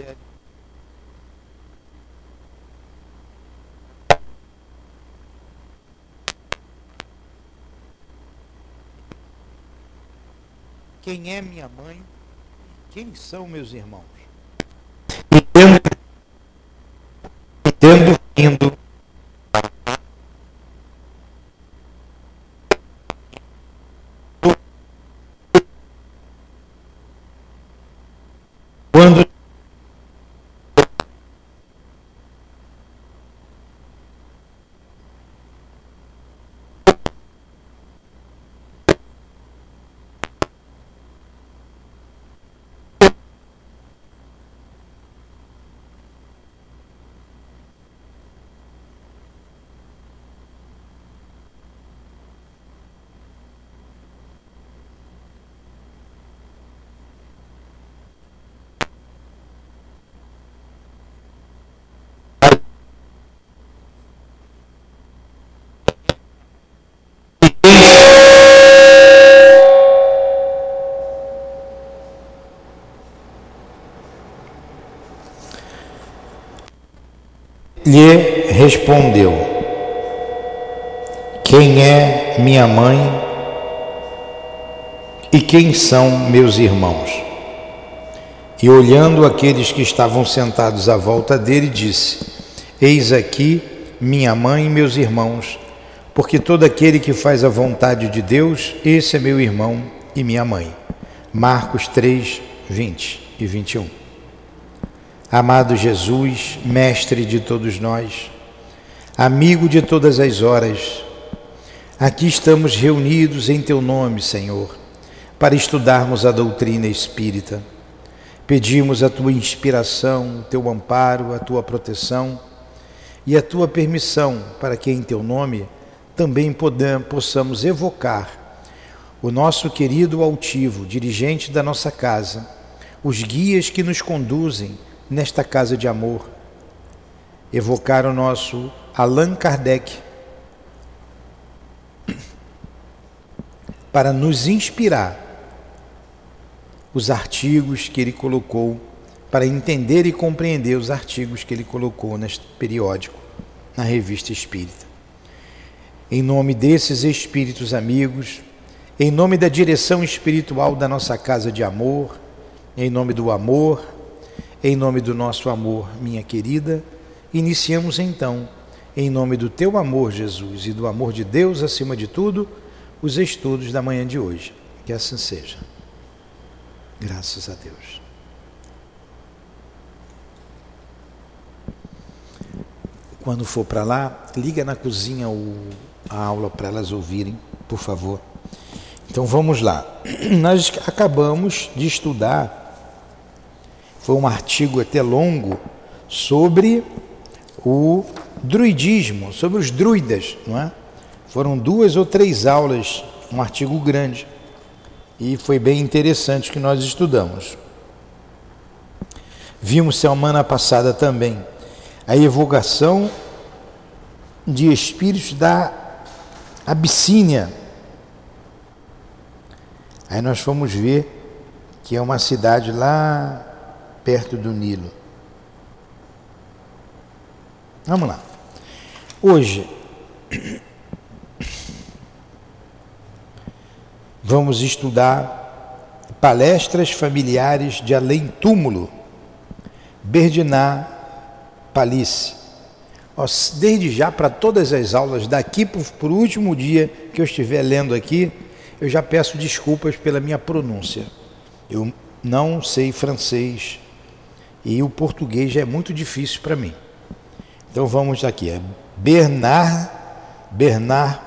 Evangelho. Quem é minha mãe? Quem são meus irmãos? Entendo, entendo indo quando lhe respondeu: Quem é minha mãe e quem são meus irmãos? E olhando aqueles que estavam sentados à volta dele, disse: Eis aqui minha mãe e meus irmãos, porque todo aquele que faz a vontade de Deus, esse é meu irmão e minha mãe. Marcos 3, 20 e 21. Amado Jesus, mestre de todos nós, amigo de todas as horas, aqui estamos reunidos em teu nome, Senhor, para estudarmos a doutrina espírita. Pedimos a tua inspiração, o teu amparo, a tua proteção e a tua permissão para que em teu nome também possamos evocar o nosso querido altivo, dirigente da nossa casa, os guias que nos conduzem nesta casa de amor, evocar o nosso Allan Kardec para nos inspirar os artigos que ele colocou, para entender e compreender os artigos que ele colocou neste periódico, na revista Espírita. Em nome desses espíritos amigos, em nome da direção espiritual da nossa casa de amor, em nome do amor, em nome do nosso amor, minha querida, iniciamos então, em nome do teu amor, Jesus, e do amor de Deus acima de tudo, os estudos da manhã de hoje. Que assim seja. Graças a Deus. Quando for para lá, liga na cozinha o, a aula para elas ouvirem, por favor. Então vamos lá. Nós acabamos de estudar foi um artigo até longo sobre o druidismo, sobre os druidas, não é? Foram duas ou três aulas, um artigo grande. E foi bem interessante que nós estudamos. Vimos semana passada também a evocação de espíritos da Abissínia. Aí nós fomos ver que é uma cidade lá perto do Nilo. Vamos lá. Hoje vamos estudar palestras familiares de além túmulo, Berdiná Palice. Desde já, para todas as aulas, daqui para o último dia que eu estiver lendo aqui, eu já peço desculpas pela minha pronúncia. Eu não sei francês, e o português já é muito difícil para mim. Então vamos aqui, é Bernard, Bernard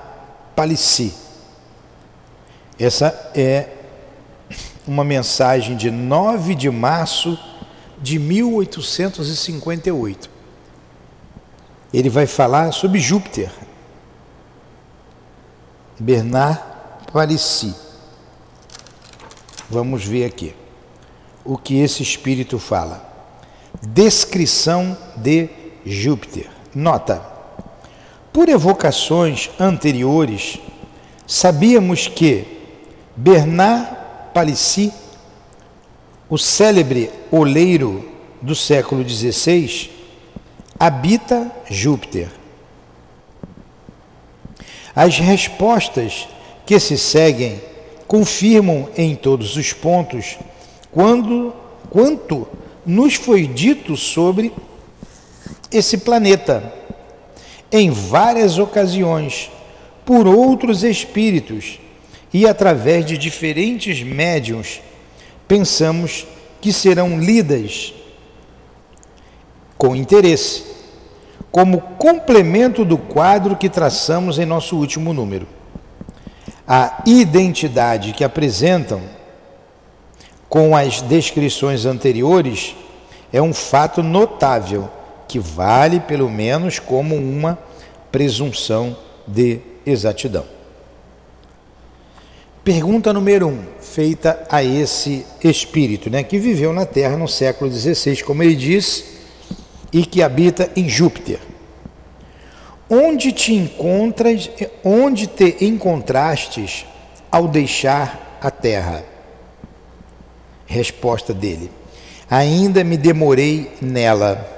Palissy. Essa é uma mensagem de 9 de março de 1858. Ele vai falar sobre Júpiter. Bernard Palissy. Vamos ver aqui o que esse espírito fala. Descrição de Júpiter. Nota: por evocações anteriores, sabíamos que Bernard Palissy, o célebre oleiro do século XVI, habita Júpiter. As respostas que se seguem confirmam em todos os pontos quando, quanto nos foi dito sobre esse planeta em várias ocasiões por outros espíritos e através de diferentes médiums, pensamos que serão lidas com interesse, como complemento do quadro que traçamos em nosso último número. A identidade que apresentam com as descrições anteriores é um fato notável que vale pelo menos como uma presunção de exatidão. Pergunta número um, feita a esse espírito, né, que viveu na Terra no século XVI, como ele diz, e que habita em Júpiter. Onde te encontras, onde te encontrastes ao deixar a terra? Resposta dele: Ainda me demorei nela.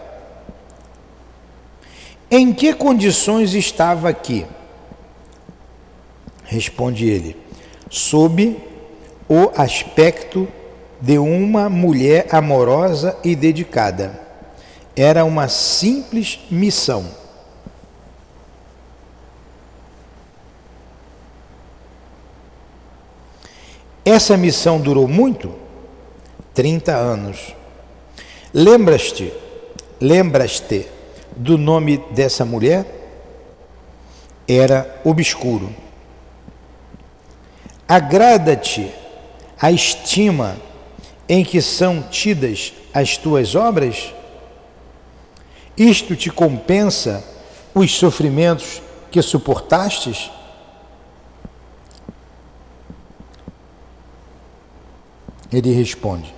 Em que condições estava aqui? Responde ele: Sob o aspecto de uma mulher amorosa e dedicada. Era uma simples missão Essa missão durou muito? 30 anos. Lembras-te, lembras-te do nome dessa mulher? Era obscuro. Agrada-te a estima em que são tidas as tuas obras? Isto te compensa os sofrimentos que suportastes? Ele responde: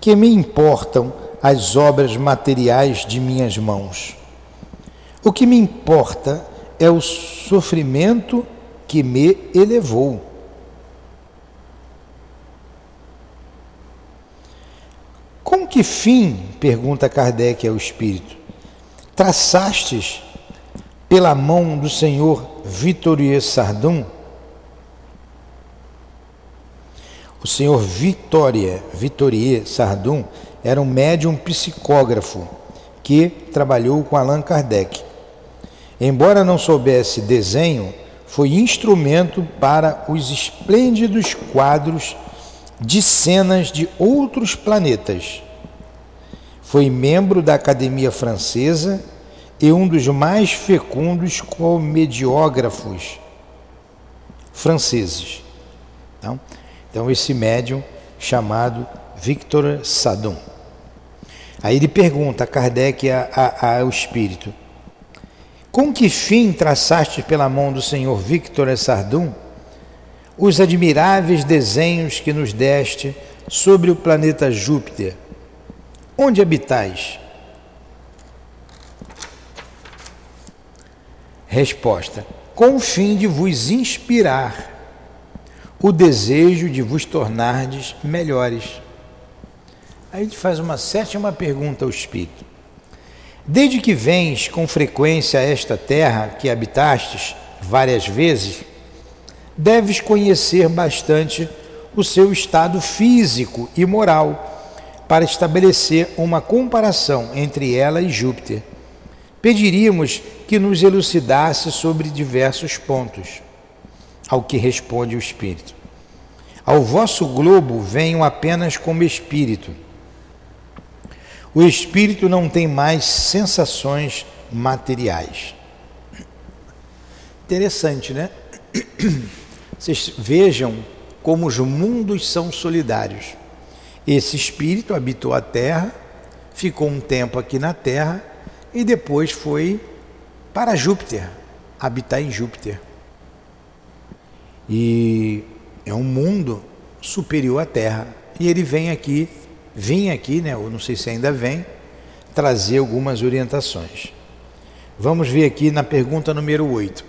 Que me importam as obras materiais de minhas mãos? O que me importa é o sofrimento que me elevou. Com que fim, pergunta Kardec ao Espírito, traçastes pela mão do Senhor Vitorieux Sardum O senhor Vitória, Vitorier Sardum, era um médium psicógrafo que trabalhou com Allan Kardec. Embora não soubesse desenho, foi instrumento para os esplêndidos quadros de cenas de outros planetas. Foi membro da Academia Francesa e um dos mais fecundos comediógrafos franceses. Então, então, esse médium chamado Victor Sadum. Aí ele pergunta a Kardec ao espírito: Com que fim traçaste pela mão do senhor Victor Sardum os admiráveis desenhos que nos deste sobre o planeta Júpiter? Onde habitais? Resposta: Com o fim de vos inspirar o desejo de vos tornardes melhores. Aí ele faz uma sétima pergunta ao Espírito. Desde que vens com frequência a esta terra que habitastes várias vezes, deves conhecer bastante o seu estado físico e moral para estabelecer uma comparação entre ela e Júpiter. Pediríamos que nos elucidasse sobre diversos pontos ao que responde o Espírito. Ao vosso globo venho apenas como espírito. O espírito não tem mais sensações materiais. Interessante, né? Vocês vejam como os mundos são solidários. Esse espírito habitou a Terra, ficou um tempo aqui na Terra e depois foi para Júpiter, habitar em Júpiter. E é um mundo superior à Terra. E ele vem aqui, vem aqui, né, ou não sei se ainda vem, trazer algumas orientações. Vamos ver aqui na pergunta número 8.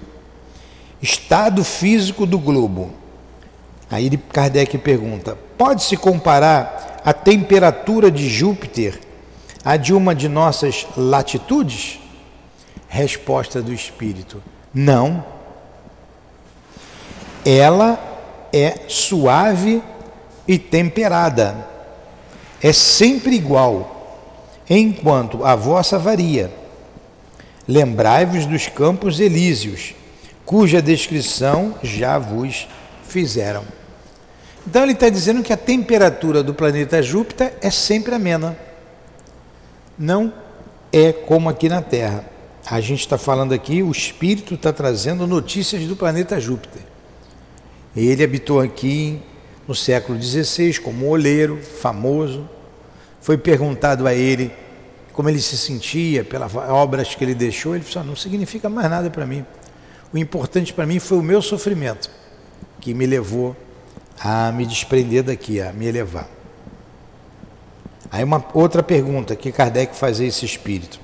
Estado físico do globo. Aí Kardec pergunta: pode-se comparar a temperatura de Júpiter a de uma de nossas latitudes? Resposta do Espírito: Não. Ela é suave e temperada. É sempre igual, enquanto a vossa varia. Lembrai-vos dos campos elíseos, cuja descrição já vos fizeram. Então ele está dizendo que a temperatura do planeta Júpiter é sempre amena. Não é como aqui na Terra. A gente está falando aqui, o espírito está trazendo notícias do planeta Júpiter. Ele habitou aqui no século XVI como oleiro famoso. Foi perguntado a ele como ele se sentia pelas obras que ele deixou. Ele disse: ah, Não significa mais nada para mim. O importante para mim foi o meu sofrimento, que me levou a me desprender daqui, a me elevar. Aí uma outra pergunta que Kardec faz a esse espírito.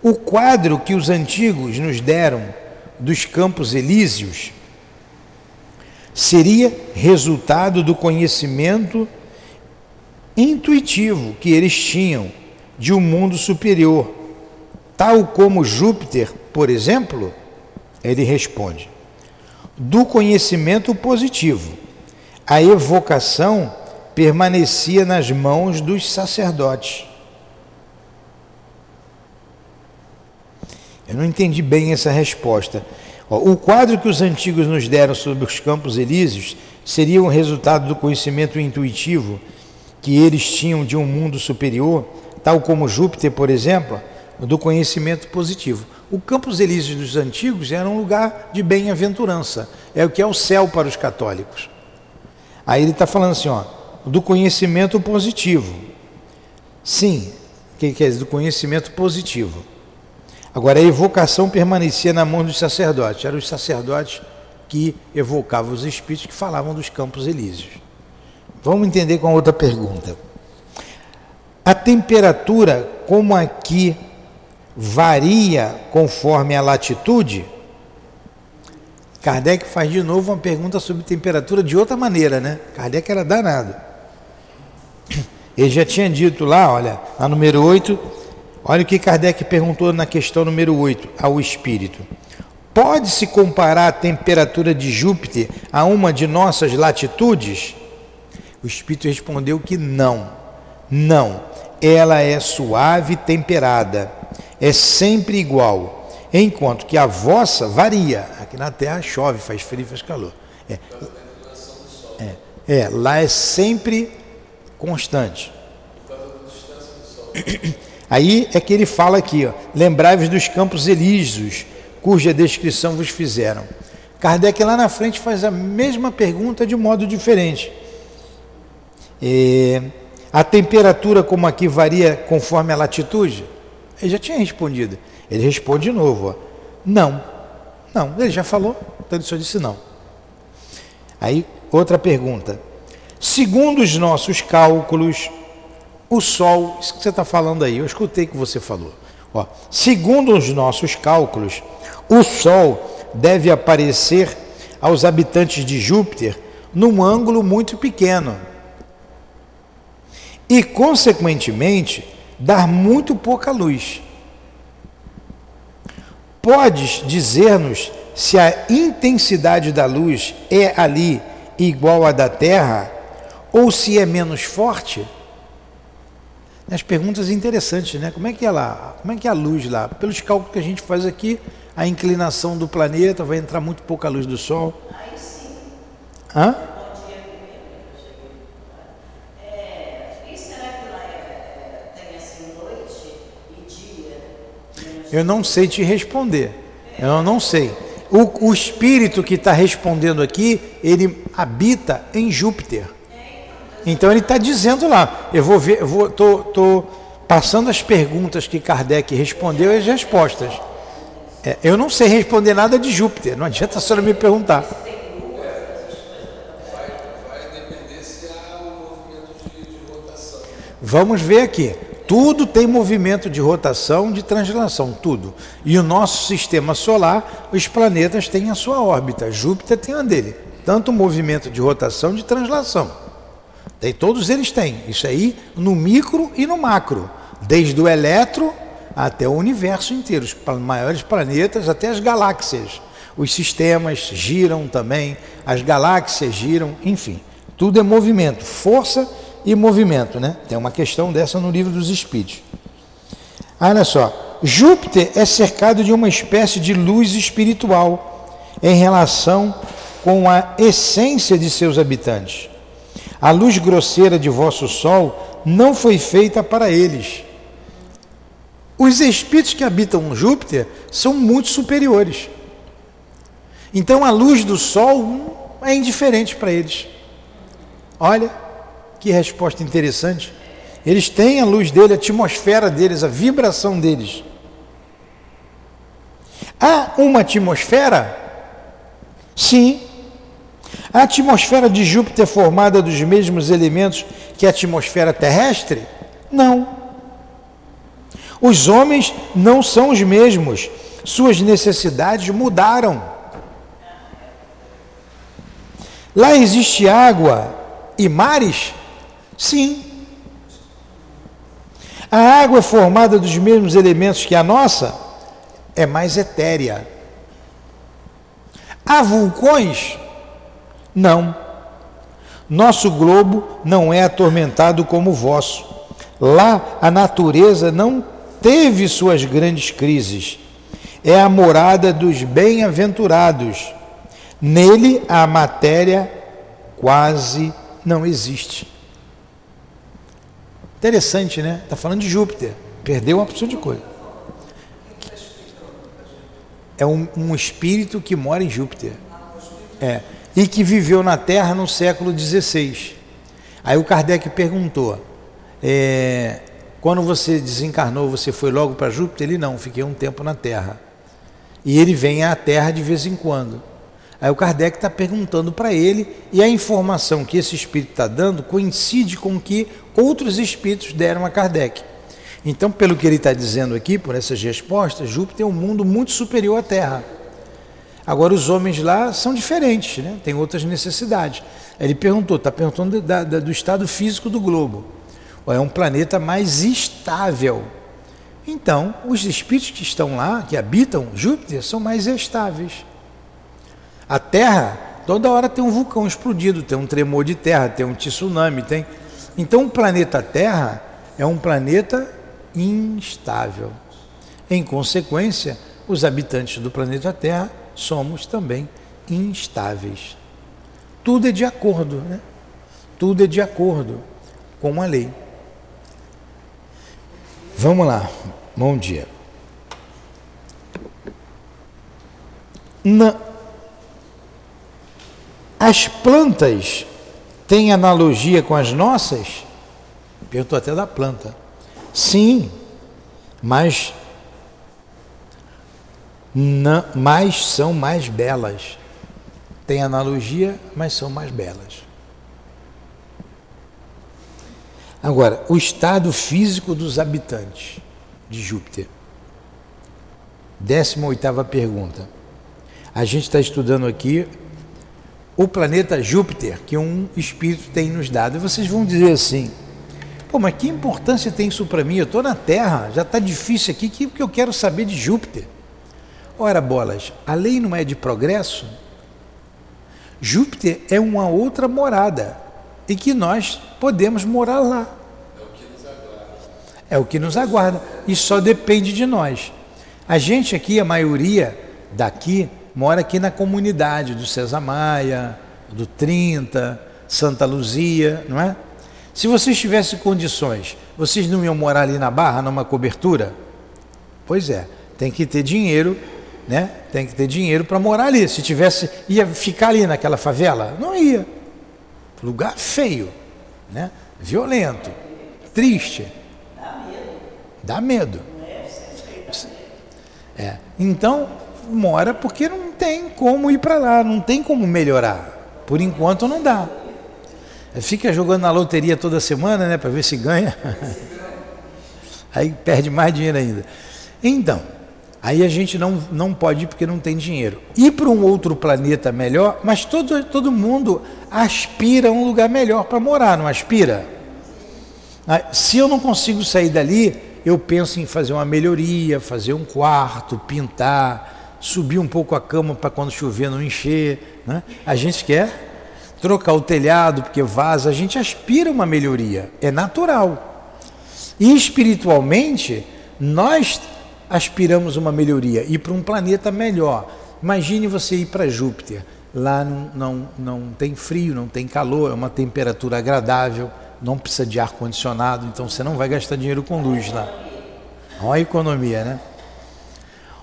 O quadro que os antigos nos deram dos campos elíseos seria resultado do conhecimento intuitivo que eles tinham de um mundo superior, tal como Júpiter, por exemplo? Ele responde: do conhecimento positivo a evocação permanecia nas mãos dos sacerdotes. Eu não entendi bem essa resposta. O quadro que os antigos nos deram sobre os campos elíseos seria um resultado do conhecimento intuitivo que eles tinham de um mundo superior, tal como Júpiter, por exemplo, do conhecimento positivo. O Campos Elíseos dos antigos era um lugar de bem-aventurança, é o que é o céu para os católicos. Aí ele está falando assim, ó, do conhecimento positivo. Sim, que quer dizer? Do conhecimento positivo. Agora, a evocação permanecia na mão dos sacerdotes. Eram os sacerdotes que evocavam os espíritos que falavam dos campos elíseos. Vamos entender com a outra pergunta. A temperatura, como aqui varia conforme a latitude, Kardec faz de novo uma pergunta sobre temperatura de outra maneira, né? Kardec era danado. Ele já tinha dito lá, olha, na número 8, olha o que Kardec perguntou na questão número 8 ao espírito. Pode-se comparar a temperatura de Júpiter a uma de nossas latitudes? O espírito respondeu que não. Não. Ela é suave e temperada. É sempre igual enquanto que a vossa varia. Aqui na Terra chove, faz frio, faz calor. É, é, é lá é sempre constante. Aí é que ele fala aqui, lembrai-vos dos campos elíseos, cuja descrição vos fizeram. Kardec lá na frente faz a mesma pergunta de modo diferente. É, a temperatura como aqui varia conforme a latitude? Ele já tinha respondido. Ele responde de novo: ó, não, não. Ele já falou, então ele só disse não. Aí, outra pergunta. Segundo os nossos cálculos, o Sol, isso que você está falando aí, eu escutei que você falou. Ó, segundo os nossos cálculos, o Sol deve aparecer aos habitantes de Júpiter num ângulo muito pequeno e, consequentemente, dar muito pouca luz. Podes dizer-nos se a intensidade da luz é ali igual à da Terra ou se é menos forte? As perguntas interessantes, né? Como é que é lá? Como é que é a luz lá? Pelos cálculos que a gente faz aqui, a inclinação do planeta vai entrar muito pouca luz do Sol. Aí sim. Hã? Eu não sei te responder. Eu não sei. O, o espírito que está respondendo aqui, ele habita em Júpiter. Então ele está dizendo lá. Eu vou ver, eu vou, tô, tô passando as perguntas que Kardec respondeu e as respostas. É, eu não sei responder nada de Júpiter. Não adianta a senhora me perguntar. Vamos ver aqui. Tudo tem movimento de rotação, de translação, tudo. E o nosso sistema solar, os planetas têm a sua órbita, Júpiter tem a dele. Tanto movimento de rotação, de translação. Tem, todos eles têm. Isso aí no micro e no macro. desde o eletro até o universo inteiro, os maiores planetas, até as galáxias. Os sistemas giram também, as galáxias giram, enfim, tudo é movimento, força e movimento, né? Tem uma questão dessa no livro dos Espíritos. Olha só, Júpiter é cercado de uma espécie de luz espiritual em relação com a essência de seus habitantes. A luz grosseira de vosso sol não foi feita para eles. Os espíritos que habitam Júpiter são muito superiores. Então a luz do sol é indiferente para eles. Olha que resposta interessante. Eles têm a luz dele, a atmosfera deles, a vibração deles. Há uma atmosfera? Sim. A atmosfera de Júpiter é formada dos mesmos elementos que a atmosfera terrestre? Não. Os homens não são os mesmos. Suas necessidades mudaram. Lá existe água e mares? Sim. A água formada dos mesmos elementos que a nossa? É mais etérea. Há vulcões? Não. Nosso globo não é atormentado como o vosso. Lá a natureza não teve suas grandes crises. É a morada dos bem-aventurados. Nele a matéria quase não existe. Interessante, né? Está falando de Júpiter. Perdeu uma opção de coisa. É um, um, espírito que mora em Júpiter. É. E que viveu na Terra no século XVI. Aí o Kardec perguntou: é, quando você desencarnou, você foi logo para Júpiter? Ele não, fiquei um tempo na Terra. E ele vem à Terra de vez em quando. Aí o Kardec está perguntando para ele, e a informação que esse espírito está dando coincide com o que outros espíritos deram a Kardec. Então, pelo que ele está dizendo aqui, por essas respostas, Júpiter é um mundo muito superior à Terra. Agora, os homens lá são diferentes, né? outras necessidades. Ele perguntou, está perguntando da, da, do estado físico do globo. É um planeta mais estável. Então, os espíritos que estão lá, que habitam Júpiter, são mais estáveis. A Terra, toda hora tem um vulcão explodido, tem um tremor de terra, tem um tsunami, tem. Então o planeta Terra é um planeta instável. Em consequência, os habitantes do planeta Terra somos também instáveis. Tudo é de acordo, né? Tudo é de acordo com a lei. Vamos lá. Bom dia. Na, as plantas têm analogia com as nossas? Perguntou até da planta. Sim, mas não, mas são mais belas. Tem analogia, mas são mais belas. Agora, o estado físico dos habitantes de Júpiter. 18 pergunta. A gente está estudando aqui o planeta Júpiter que um espírito tem nos dado. E vocês vão dizer assim: pô, mas que importância tem isso para mim? Eu estou na Terra, já está difícil aqui, que, que eu quero saber de Júpiter? Ora, bolas, a lei não é de progresso? Júpiter é uma outra morada e que nós podemos morar lá. É o que nos aguarda. É e só depende de nós. A gente aqui, a maioria daqui, mora aqui na comunidade do César Maia, do 30, Santa Luzia, não é? Se vocês tivessem condições, vocês não iam morar ali na Barra, numa cobertura? Pois é, tem que ter dinheiro, né? Tem que ter dinheiro para morar ali. Se tivesse, ia ficar ali naquela favela? Não ia. Lugar feio, né? Violento, triste. Dá medo. Dá medo. É. Então, mora porque não tem como ir para lá, não tem como melhorar. Por enquanto não dá. Fica jogando na loteria toda semana, né, para ver se ganha. Aí perde mais dinheiro ainda. Então, aí a gente não, não pode ir porque não tem dinheiro. Ir para um outro planeta melhor, mas todo, todo mundo aspira a um lugar melhor para morar, não aspira? Ah, se eu não consigo sair dali, eu penso em fazer uma melhoria, fazer um quarto, pintar, subir um pouco a cama para quando chover não encher. Né? A gente quer trocar o telhado porque vaza, a gente aspira uma melhoria, é natural. E espiritualmente, nós aspiramos uma melhoria, ir para um planeta melhor. Imagine você ir para Júpiter. Lá não, não, não tem frio, não tem calor, é uma temperatura agradável, não precisa de ar-condicionado, então você não vai gastar dinheiro com luz lá. Olha a economia, né?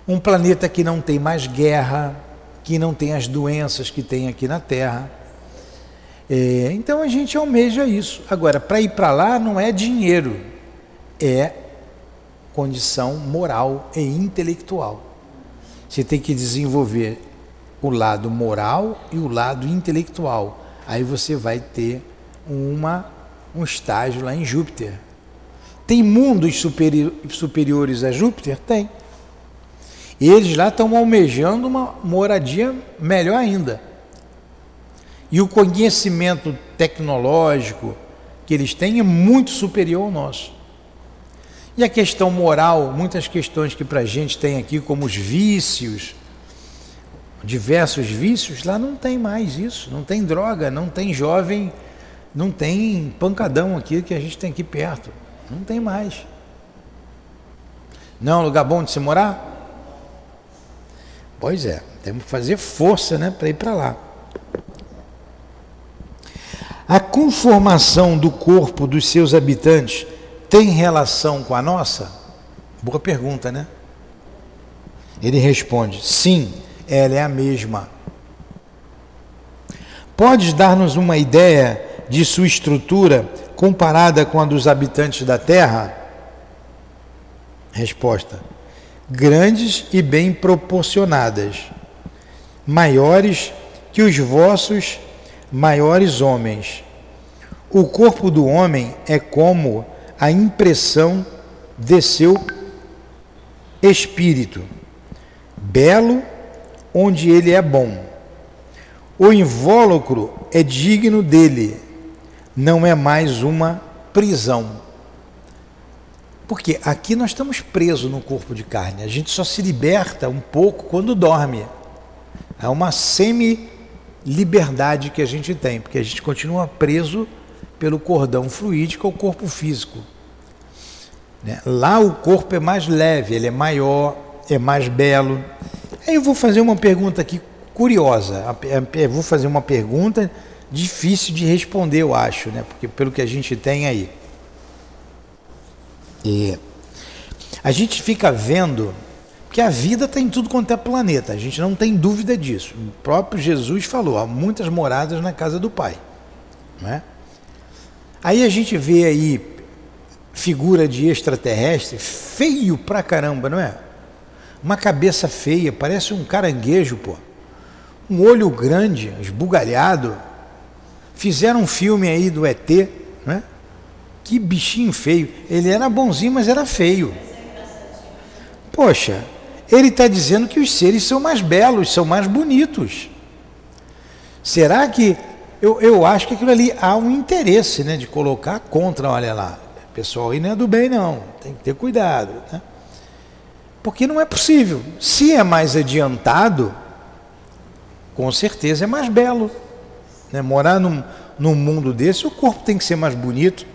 Um planeta que não tem mais guerra, que não tem as doenças que tem aqui na Terra. É, então a gente almeja isso. Agora, para ir para lá não é dinheiro, é condição moral e intelectual. Você tem que desenvolver o lado moral e o lado intelectual. Aí você vai ter uma, um estágio lá em Júpiter. Tem mundos superi superiores a Júpiter? Tem. E eles lá estão almejando uma moradia melhor ainda. E o conhecimento tecnológico que eles têm é muito superior ao nosso. E a questão moral, muitas questões que para a gente tem aqui, como os vícios, diversos vícios, lá não tem mais isso, não tem droga, não tem jovem, não tem pancadão aqui que a gente tem aqui perto, não tem mais. Não é um lugar bom de se morar? Pois é, temos que fazer força né, para ir para lá. A conformação do corpo dos seus habitantes tem relação com a nossa? Boa pergunta, né? Ele responde: sim, ela é a mesma. Podes dar-nos uma ideia de sua estrutura comparada com a dos habitantes da Terra? Resposta: grandes e bem proporcionadas, maiores que os vossos maiores homens. O corpo do homem é como a impressão de seu espírito, belo onde ele é bom. O invólucro é digno dele, não é mais uma prisão. Porque aqui nós estamos presos no corpo de carne, a gente só se liberta um pouco quando dorme. É uma semi-liberdade que a gente tem, porque a gente continua preso pelo cordão fluídico ao corpo físico. Né? Lá o corpo é mais leve, ele é maior, é mais belo. Aí eu vou fazer uma pergunta aqui curiosa. Eu vou fazer uma pergunta difícil de responder, eu acho, né? Porque pelo que a gente tem aí. E a gente fica vendo que a vida está em tudo quanto é planeta, a gente não tem dúvida disso. O próprio Jesus falou: há muitas moradas na casa do Pai. Não é? Aí a gente vê aí figura de extraterrestre feio pra caramba, não é? Uma cabeça feia, parece um caranguejo, pô. Um olho grande, esbugalhado. Fizeram um filme aí do ET, né? Que bichinho feio. Ele era bonzinho, mas era feio. Poxa, ele está dizendo que os seres são mais belos, são mais bonitos. Será que eu, eu acho que aquilo ali há um interesse né, de colocar contra, olha lá, pessoal aí não é do bem não, tem que ter cuidado. Né? Porque não é possível. Se é mais adiantado, com certeza é mais belo. Né? Morar num, num mundo desse, o corpo tem que ser mais bonito.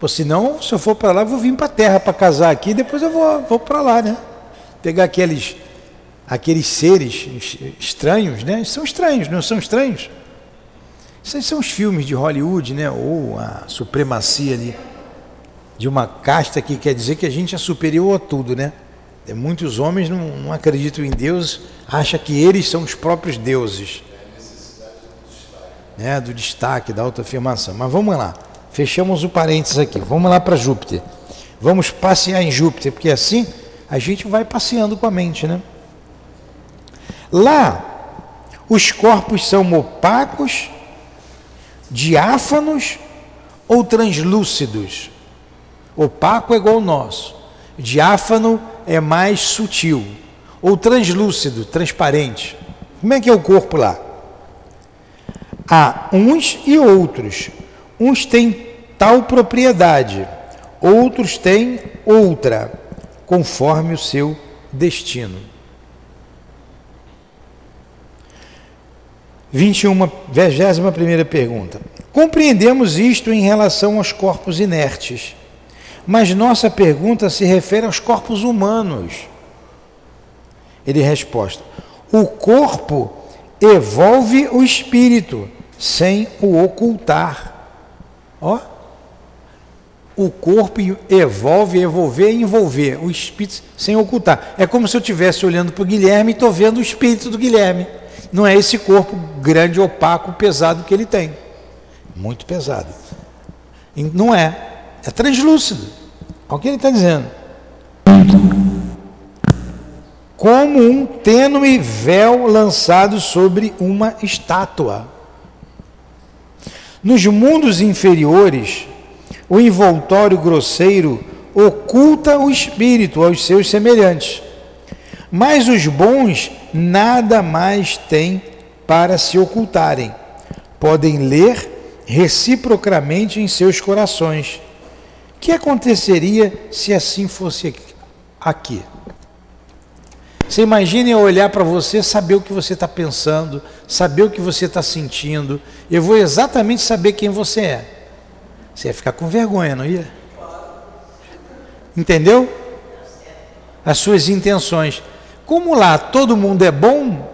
Pô, senão, se eu for para lá, vou vir para a terra para casar aqui, depois eu vou, vou para lá, né? Pegar aqueles aqueles seres estranhos, né? São estranhos, não são estranhos? Esses são os filmes de Hollywood, né? Ou a supremacia ali de uma casta que quer dizer que a gente é superior a tudo, né? Muitos homens não, não acreditam em Deus, acham que eles são os próprios deuses. Né? Do destaque, da autoafirmação. Mas vamos lá, fechamos o parênteses aqui. Vamos lá para Júpiter. Vamos passear em Júpiter, porque assim a gente vai passeando com a mente, né? Lá, os corpos são opacos, diáfanos ou translúcidos. Opaco é igual ao nosso, diáfano é mais sutil, ou translúcido, transparente. Como é que é o corpo lá? Há uns e outros. Uns têm tal propriedade, outros têm outra, conforme o seu destino. 21, 21 pergunta. Compreendemos isto em relação aos corpos inertes, mas nossa pergunta se refere aos corpos humanos. Ele resposta: o corpo evolve o espírito sem o ocultar. Ó, o corpo evolve, evolver e envolver o espírito sem ocultar. É como se eu estivesse olhando para o Guilherme e estou vendo o espírito do Guilherme. Não é esse corpo grande, opaco, pesado que ele tem. Muito pesado. Não é. É translúcido. Olha o que ele está dizendo. Como um tênue véu lançado sobre uma estátua. Nos mundos inferiores, o envoltório grosseiro oculta o espírito aos seus semelhantes. Mas os bons nada mais têm para se ocultarem. Podem ler reciprocamente em seus corações. O que aconteceria se assim fosse aqui? Você imagina eu olhar para você, saber o que você está pensando, saber o que você está sentindo. Eu vou exatamente saber quem você é. Você ia ficar com vergonha, não ia? Entendeu? As suas intenções. Como lá todo mundo é bom,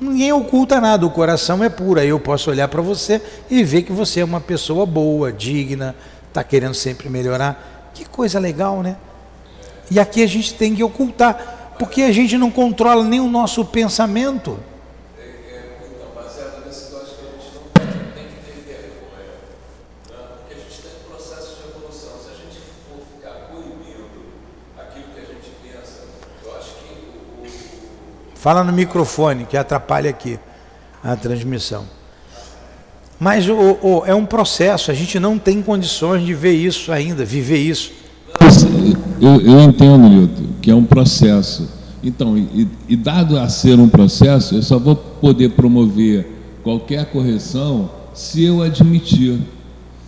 ninguém oculta nada, o coração é puro. Aí eu posso olhar para você e ver que você é uma pessoa boa, digna, está querendo sempre melhorar. Que coisa legal, né? E aqui a gente tem que ocultar, porque a gente não controla nem o nosso pensamento. Fala no microfone, que atrapalha aqui a transmissão. Mas o, é um processo, a gente não tem condições de ver isso ainda, viver isso. Eu, eu entendo, Nilton, que é um processo. Então, e, e, dado a ser um processo, eu só vou poder promover qualquer correção se eu admitir.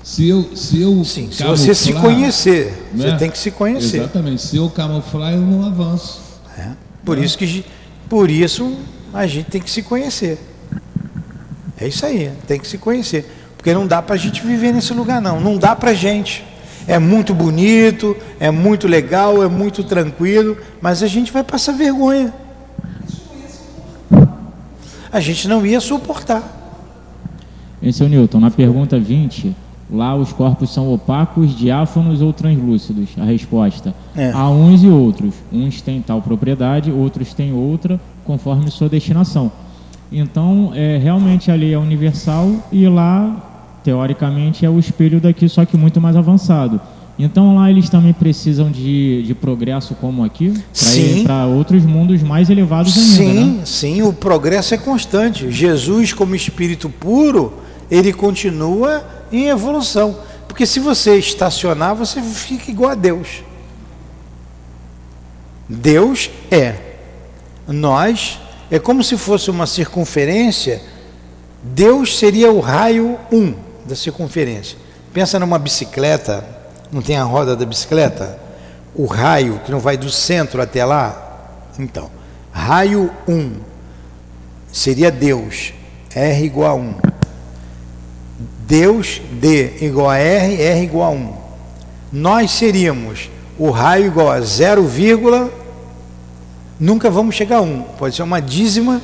Se eu, se eu Sim, se você se conhecer, né? você tem que se conhecer. Exatamente. Se eu camuflar, eu não avanço. É. Por né? isso que por isso a gente tem que se conhecer. É isso aí, tem que se conhecer. Porque não dá para a gente viver nesse lugar, não. Não dá para a gente. É muito bonito, é muito legal, é muito tranquilo, mas a gente vai passar vergonha. A gente não ia suportar. Esse é o Newton. Na pergunta 20, Lá os corpos são opacos, diáfanos ou translúcidos? A resposta: é. há uns e outros. Uns têm tal propriedade, outros têm outra, conforme sua destinação. Então, é, realmente a lei é universal e lá, teoricamente, é o espelho daqui, só que muito mais avançado. Então lá eles também precisam de, de progresso como aqui, para ir para outros mundos mais elevados ainda. Sim, né? sim, o progresso é constante. Jesus, como espírito puro, ele continua em evolução. Porque se você estacionar, você fica igual a Deus. Deus é. Nós é como se fosse uma circunferência. Deus seria o raio 1 um da circunferência. Pensa numa bicicleta, não tem a roda da bicicleta? O raio que não vai do centro até lá? Então, raio 1 um seria Deus, R igual a 1. Deus, D igual a R, R igual a 1. Nós seríamos o raio igual a 0, nunca vamos chegar a 1. Pode ser uma dízima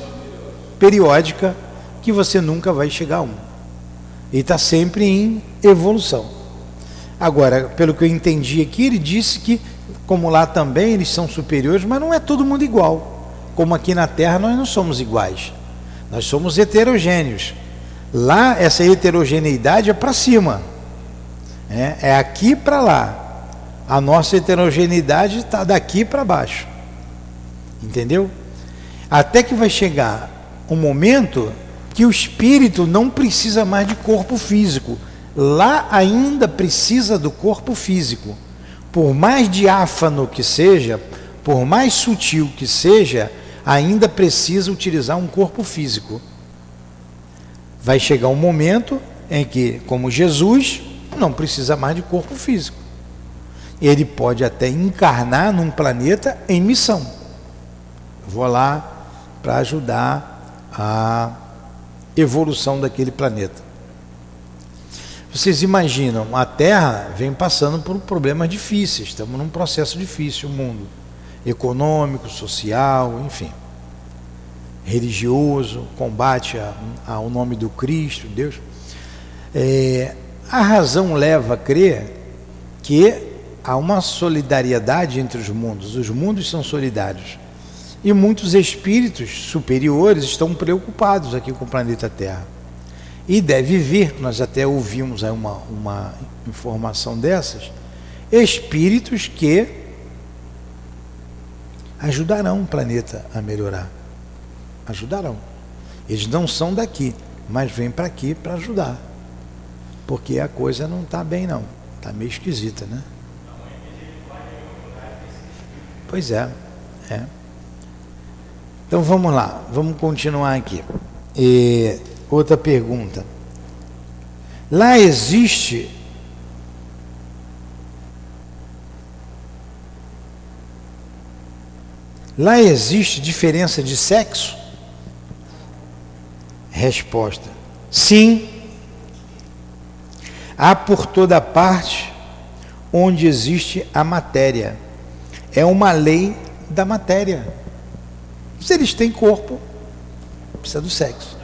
periódica que você nunca vai chegar a 1. E está sempre em evolução. Agora, pelo que eu entendi aqui, ele disse que, como lá também eles são superiores, mas não é todo mundo igual. Como aqui na Terra nós não somos iguais. Nós somos heterogêneos. Lá, essa heterogeneidade é para cima, é, é aqui para lá. A nossa heterogeneidade está daqui para baixo, entendeu? Até que vai chegar um momento que o espírito não precisa mais de corpo físico. Lá ainda precisa do corpo físico. Por mais diáfano que seja, por mais sutil que seja, ainda precisa utilizar um corpo físico vai chegar um momento em que, como Jesus, não precisa mais de corpo físico. ele pode até encarnar num planeta em missão. vou lá para ajudar a evolução daquele planeta. Vocês imaginam, a Terra vem passando por problemas difíceis, estamos num processo difícil, o mundo econômico, social, enfim, religioso, combate ao nome do Cristo, Deus. É, a razão leva a crer que há uma solidariedade entre os mundos, os mundos são solidários. E muitos espíritos superiores estão preocupados aqui com o planeta Terra. E deve vir, nós até ouvimos uma, uma informação dessas, espíritos que ajudarão o planeta a melhorar. Ajudarão. Eles não são daqui, mas vêm para aqui para ajudar. Porque a coisa não está bem não. Está meio esquisita, né? Pois é, é. Então vamos lá, vamos continuar aqui. E, outra pergunta. Lá existe Lá existe diferença de sexo? Resposta: Sim. Há por toda parte onde existe a matéria. É uma lei da matéria. Se eles têm corpo, precisa do sexo.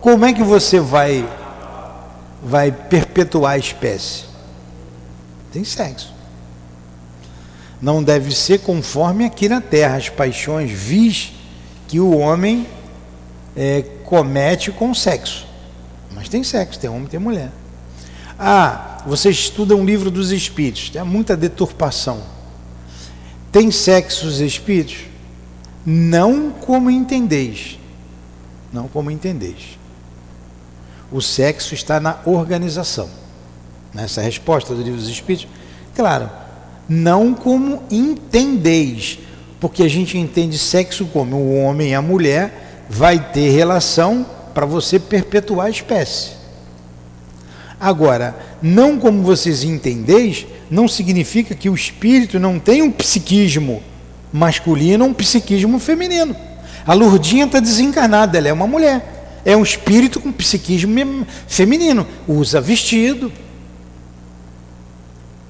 Como é que você vai vai perpetuar a espécie? Tem sexo. Não deve ser conforme aqui na terra as paixões vis que o homem é, comete com sexo. Mas tem sexo, tem homem, tem mulher. Ah, você estuda um livro dos espíritos, tem muita deturpação tem sexo os espíritos? Não como entendeis. Não como entendeis. O sexo está na organização. Nessa resposta do livro dos Espíritos, claro, não como entendeis, porque a gente entende sexo como o homem e a mulher vai ter relação para você perpetuar a espécie. Agora, não como vocês entendeis, não significa que o espírito não tem um psiquismo masculino um psiquismo feminino. A Lourdinha está desencarnada, ela é uma mulher. É um espírito com psiquismo feminino. Usa vestido.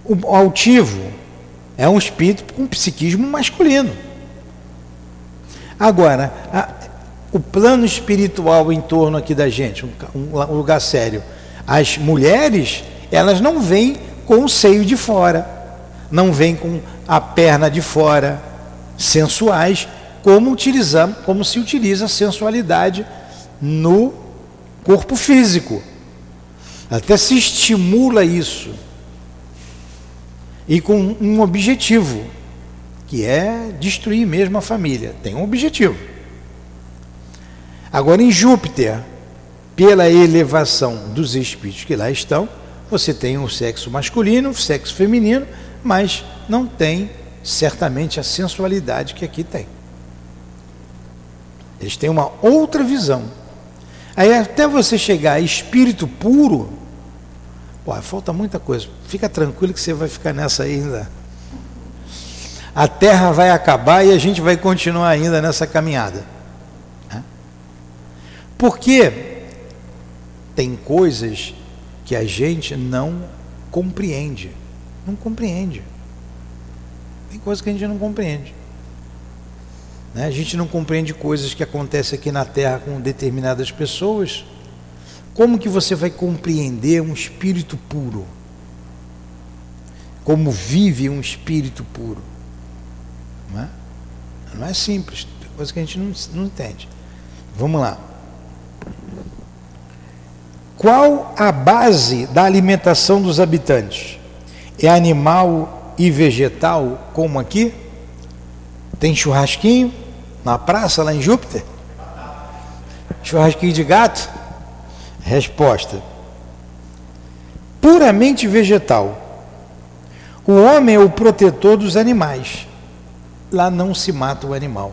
O altivo é um espírito com psiquismo masculino. Agora, a, o plano espiritual em torno aqui da gente, um, lugar sério. As mulheres, elas não vêm com o seio de fora, não vem com a perna de fora, sensuais, como utilizamos, como se utiliza a sensualidade no corpo físico. Até se estimula isso. E com um objetivo, que é destruir mesmo a família. Tem um objetivo. Agora em Júpiter, pela elevação dos espíritos que lá estão, você tem o sexo masculino, o sexo feminino, mas não tem certamente a sensualidade que aqui tem. Eles têm uma outra visão. Aí até você chegar a espírito puro, pô, falta muita coisa. Fica tranquilo que você vai ficar nessa ainda. A terra vai acabar e a gente vai continuar ainda nessa caminhada. Porque tem coisas que a gente não compreende. Não compreende. Tem coisas que a gente não compreende. Né? A gente não compreende coisas que acontecem aqui na Terra com determinadas pessoas. Como que você vai compreender um espírito puro? Como vive um espírito puro? Não é, não é simples, tem coisa que a gente não, não entende. Vamos lá. Qual a base da alimentação dos habitantes? É animal e vegetal, como aqui? Tem churrasquinho na praça lá em Júpiter? Churrasquinho de gato? Resposta: puramente vegetal. O homem é o protetor dos animais. Lá não se mata o animal.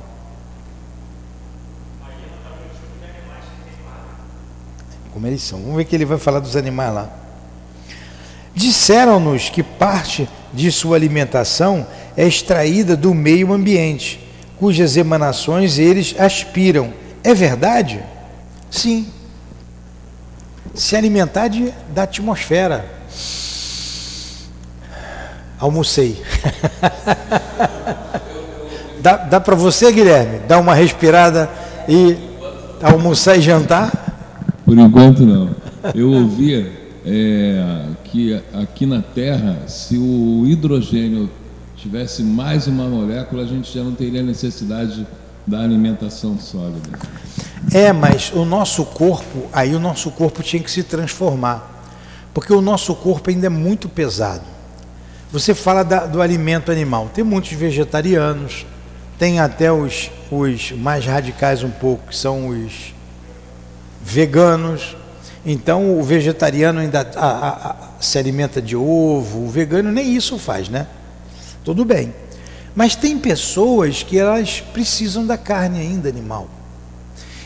Como eles são. Vamos ver que ele vai falar dos animais lá. Disseram-nos que parte de sua alimentação é extraída do meio ambiente, cujas emanações eles aspiram. É verdade? Sim. Se alimentar de, da atmosfera. Almocei. dá dá para você, Guilherme, dar uma respirada e almoçar e jantar? Por enquanto não. Eu ouvia é, que aqui na Terra, se o hidrogênio tivesse mais uma molécula, a gente já não teria necessidade da alimentação sólida. É, mas o nosso corpo, aí o nosso corpo tinha que se transformar, porque o nosso corpo ainda é muito pesado. Você fala da, do alimento animal, tem muitos vegetarianos, tem até os, os mais radicais um pouco, que são os veganos. Então o vegetariano ainda a, a, a, se alimenta de ovo, o vegano nem isso faz, né? Tudo bem. Mas tem pessoas que elas precisam da carne ainda animal.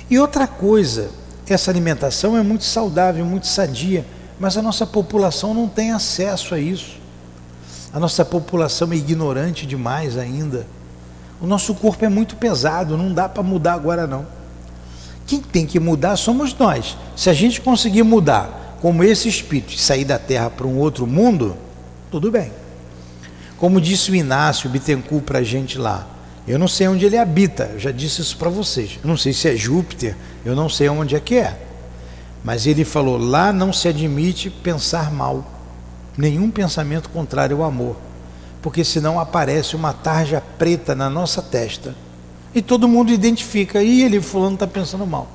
E outra coisa, essa alimentação é muito saudável, muito sadia, mas a nossa população não tem acesso a isso. A nossa população é ignorante demais ainda. O nosso corpo é muito pesado, não dá para mudar agora não. Quem tem que mudar somos nós. Se a gente conseguir mudar como esse espírito e sair da terra para um outro mundo, tudo bem. Como disse o Inácio Bittencourt para a gente lá, eu não sei onde ele habita, eu já disse isso para vocês. Eu não sei se é Júpiter, eu não sei onde é que é. Mas ele falou: lá não se admite pensar mal, nenhum pensamento contrário ao amor, porque senão aparece uma tarja preta na nossa testa e todo mundo identifica, e ele, fulano, está pensando mal.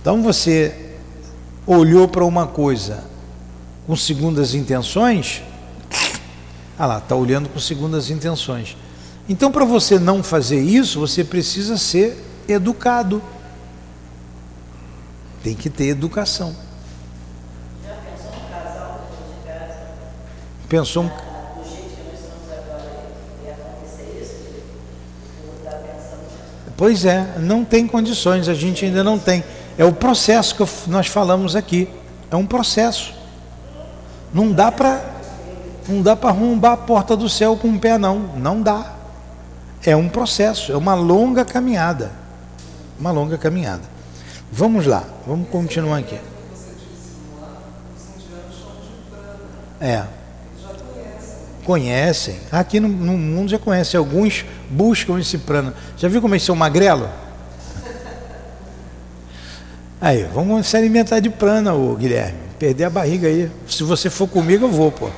Então você olhou para uma coisa com segundas intenções, ah lá, está olhando com segundas intenções. Então, para você não fazer isso, você precisa ser educado. Tem que ter educação. Já pensou um casal de casa? Pensou um Pois é, não tem condições, a gente ainda não tem. É o processo que nós falamos aqui. É um processo. Não dá para não dá para arrombar a porta do céu com um pé não, não dá. É um processo, é uma longa caminhada. Uma longa caminhada. Vamos lá, vamos continuar aqui. É conhecem. Aqui no, no, mundo já conhecem. Alguns buscam esse prana. Já viu como eles são magrelo? Aí, vamos se alimentar de prana, ô Guilherme. Perder a barriga aí. Se você for comigo, eu vou, pô.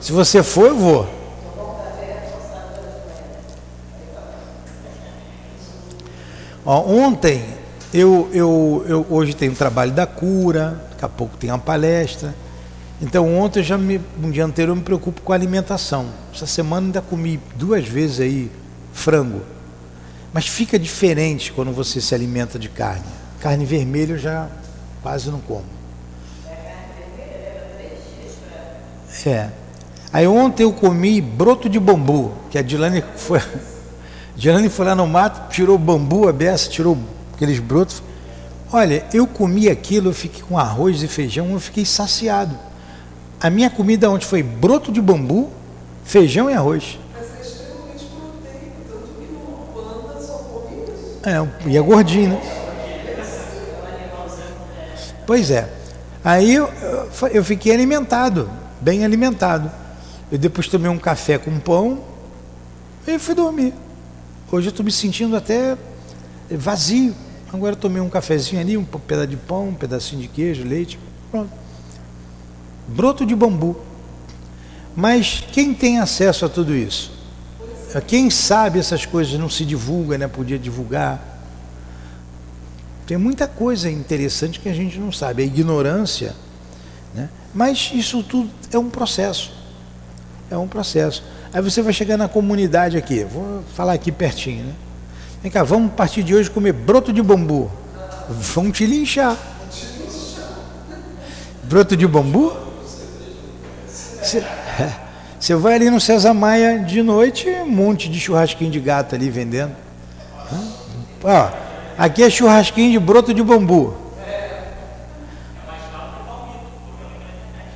Se você for, eu vou. Ó, ontem, eu, eu, eu hoje tenho trabalho da cura, daqui a pouco tem uma palestra. Então ontem eu já me, um dia anterior eu me preocupo com a alimentação. Essa semana ainda comi duas vezes aí frango. Mas fica diferente quando você se alimenta de carne. Carne vermelha eu já quase não como. É. Aí ontem eu comi broto de bambu, que a Dilane foi. Dilane foi lá no mato, tirou bambu, a beça, tirou aqueles brotos. Olha, eu comi aquilo, eu fiquei com arroz e feijão, eu fiquei saciado. A minha comida ontem foi broto de bambu, feijão e arroz. Mas é extremamente proteico, tanto que no panda só come isso. É, e é gordinho, né? Pois é. Aí eu, eu fiquei alimentado, bem alimentado. Eu depois tomei um café com pão e fui dormir. Hoje eu estou me sentindo até vazio. Agora eu tomei um cafezinho ali, um pedaço de pão, um pedacinho de queijo, leite. Pronto broto de bambu. Mas quem tem acesso a tudo isso? Quem sabe essas coisas não se divulga, né? Podia divulgar. Tem muita coisa interessante que a gente não sabe, a ignorância, né? Mas isso tudo é um processo. É um processo. Aí você vai chegar na comunidade aqui, vou falar aqui pertinho, né? Vem cá, vamos a partir de hoje comer broto de bambu. Vão te linchar. Broto de bambu? Você vai ali no César Maia de noite, um monte de churrasquinho de gato ali vendendo. Ó, aqui é churrasquinho de broto de bambu.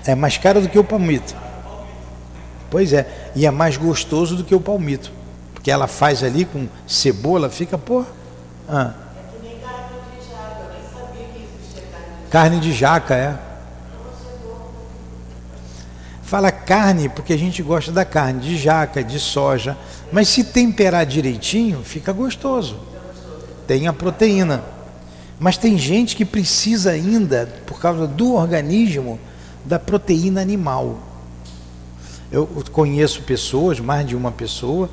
É mais caro do que o palmito. Pois é, e é mais gostoso do que o palmito. Porque ela faz ali com cebola, fica, pô. Ah. Carne de jaca, é. Fala carne porque a gente gosta da carne de jaca, de soja, mas se temperar direitinho, fica gostoso. Tem a proteína. Mas tem gente que precisa ainda, por causa do organismo, da proteína animal. Eu conheço pessoas, mais de uma pessoa,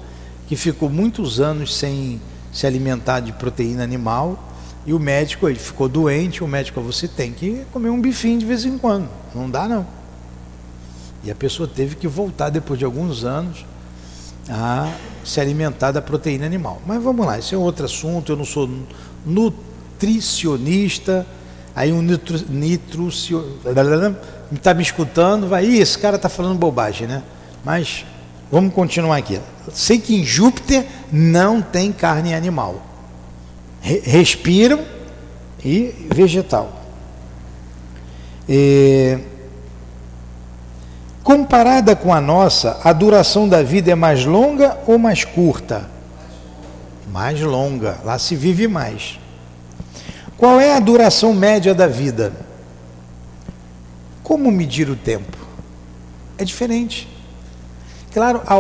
que ficou muitos anos sem se alimentar de proteína animal e o médico ele ficou doente, o médico você tem que comer um bifinho de vez em quando, não dá não. E a pessoa teve que voltar depois de alguns anos a se alimentar da proteína animal. Mas vamos lá, esse é outro assunto, eu não sou nutricionista, aí um nitru, está me escutando, vai, Ih, esse cara está falando bobagem, né? Mas vamos continuar aqui. Sei que em Júpiter não tem carne animal. Re respiram e vegetal. E, comparada com a nossa, a duração da vida é mais longa ou mais curta? Mais longa. Lá se vive mais. Qual é a duração média da vida? Como medir o tempo? É diferente. Claro, a,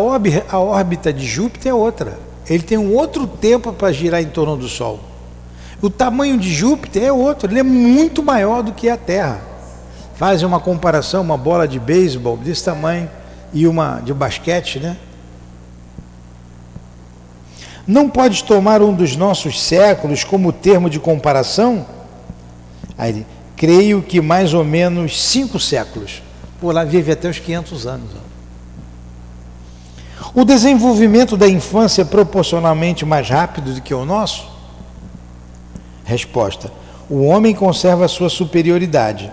órbita de Júpiter é outra. Ele tem um outro tempo para girar em torno do Sol. O tamanho de Júpiter é outro, ele é muito maior do que a Terra. Faz uma comparação, uma bola de beisebol desse tamanho e uma de basquete, né? Não pode tomar um dos nossos séculos como termo de comparação? Aí ele, creio que mais ou menos cinco séculos. Por lá vive até os 500 anos. O desenvolvimento da infância é proporcionalmente mais rápido do que o nosso? Resposta: O homem conserva a sua superioridade.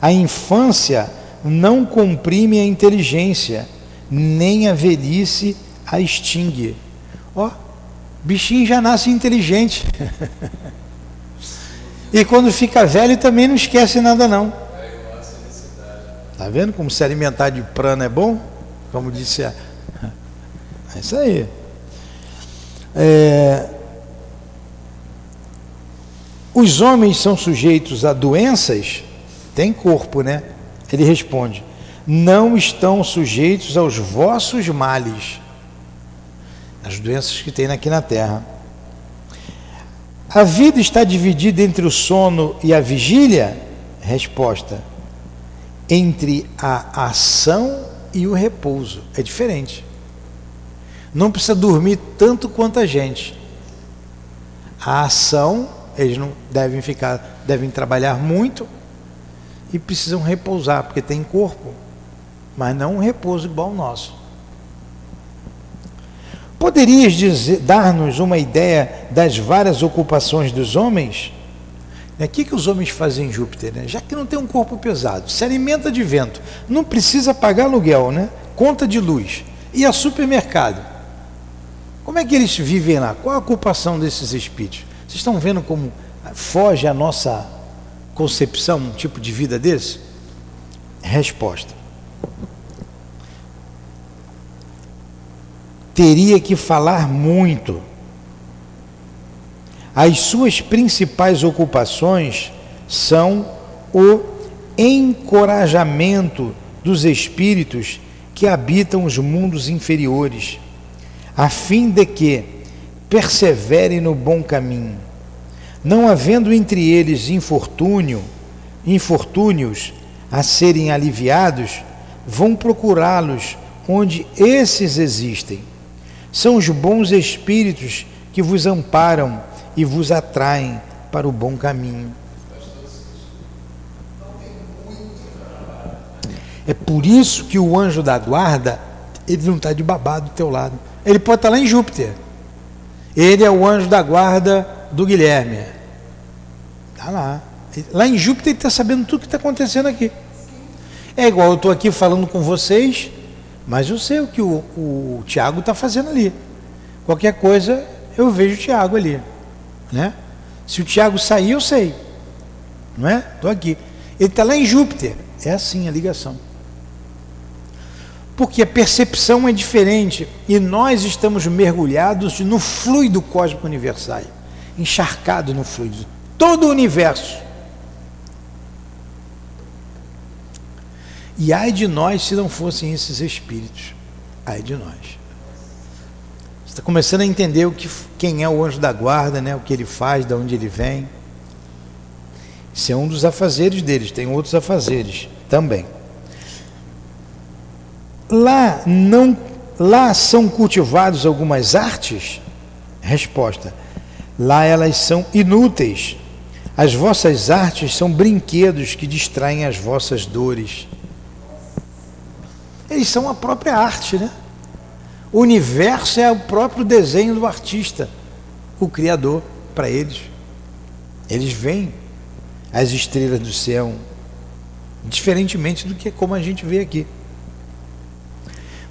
A infância não comprime a inteligência, nem a velhice a extingue. Ó, bichinho já nasce inteligente. E quando fica velho também não esquece nada não. Tá vendo como se alimentar de prana é bom? Como disse a... É isso aí. É... Os homens são sujeitos a doenças? Tem corpo, né? Ele responde: Não estão sujeitos aos vossos males, as doenças que tem aqui na terra. A vida está dividida entre o sono e a vigília? Resposta: entre a ação e o repouso. É diferente. Não precisa dormir tanto quanto a gente. A ação, eles não devem ficar, devem trabalhar muito e precisam repousar, porque tem corpo, mas não um repouso igual ao nosso. Poderias dar-nos uma ideia das várias ocupações dos homens? O né, que, que os homens fazem em Júpiter? Né? Já que não tem um corpo pesado, se alimenta de vento, não precisa pagar aluguel, né? conta de luz, e a supermercado. Como é que eles vivem lá? Qual a ocupação desses espíritos? Vocês estão vendo como foge a nossa concepção, um tipo de vida desse? Resposta. teria que falar muito. As suas principais ocupações são o encorajamento dos espíritos que habitam os mundos inferiores, a fim de que perseverem no bom caminho, não havendo entre eles infortúnio, infortúnios a serem aliviados, vão procurá-los onde esses existem são os bons espíritos que vos amparam e vos atraem para o bom caminho. É por isso que o anjo da guarda, ele não está de babado do teu lado. Ele pode estar lá em Júpiter. Ele é o anjo da guarda do Guilherme. Está lá. Lá em Júpiter ele está sabendo tudo que está acontecendo aqui. É igual eu estou aqui falando com vocês, mas eu sei o que o, o Tiago está fazendo ali. Qualquer coisa, eu vejo o Tiago ali. Né? Se o Tiago sair, eu sei. Não é? Estou aqui. Ele está lá em Júpiter. É assim a ligação. Porque a percepção é diferente e nós estamos mergulhados no fluido cósmico universal, encharcado no fluido. Todo o universo. E ai de nós se não fossem esses espíritos. Ai de nós. Você está começando a entender o que, quem é o anjo da guarda, né? o que ele faz, de onde ele vem. Isso é um dos afazeres deles, tem outros afazeres também. Lá não lá são cultivados algumas artes? Resposta: Lá elas são inúteis. As vossas artes são brinquedos que distraem as vossas dores. Eles são a própria arte, né? O universo é o próprio desenho do artista, o criador para eles. Eles veem as estrelas do céu diferentemente do que como a gente vê aqui.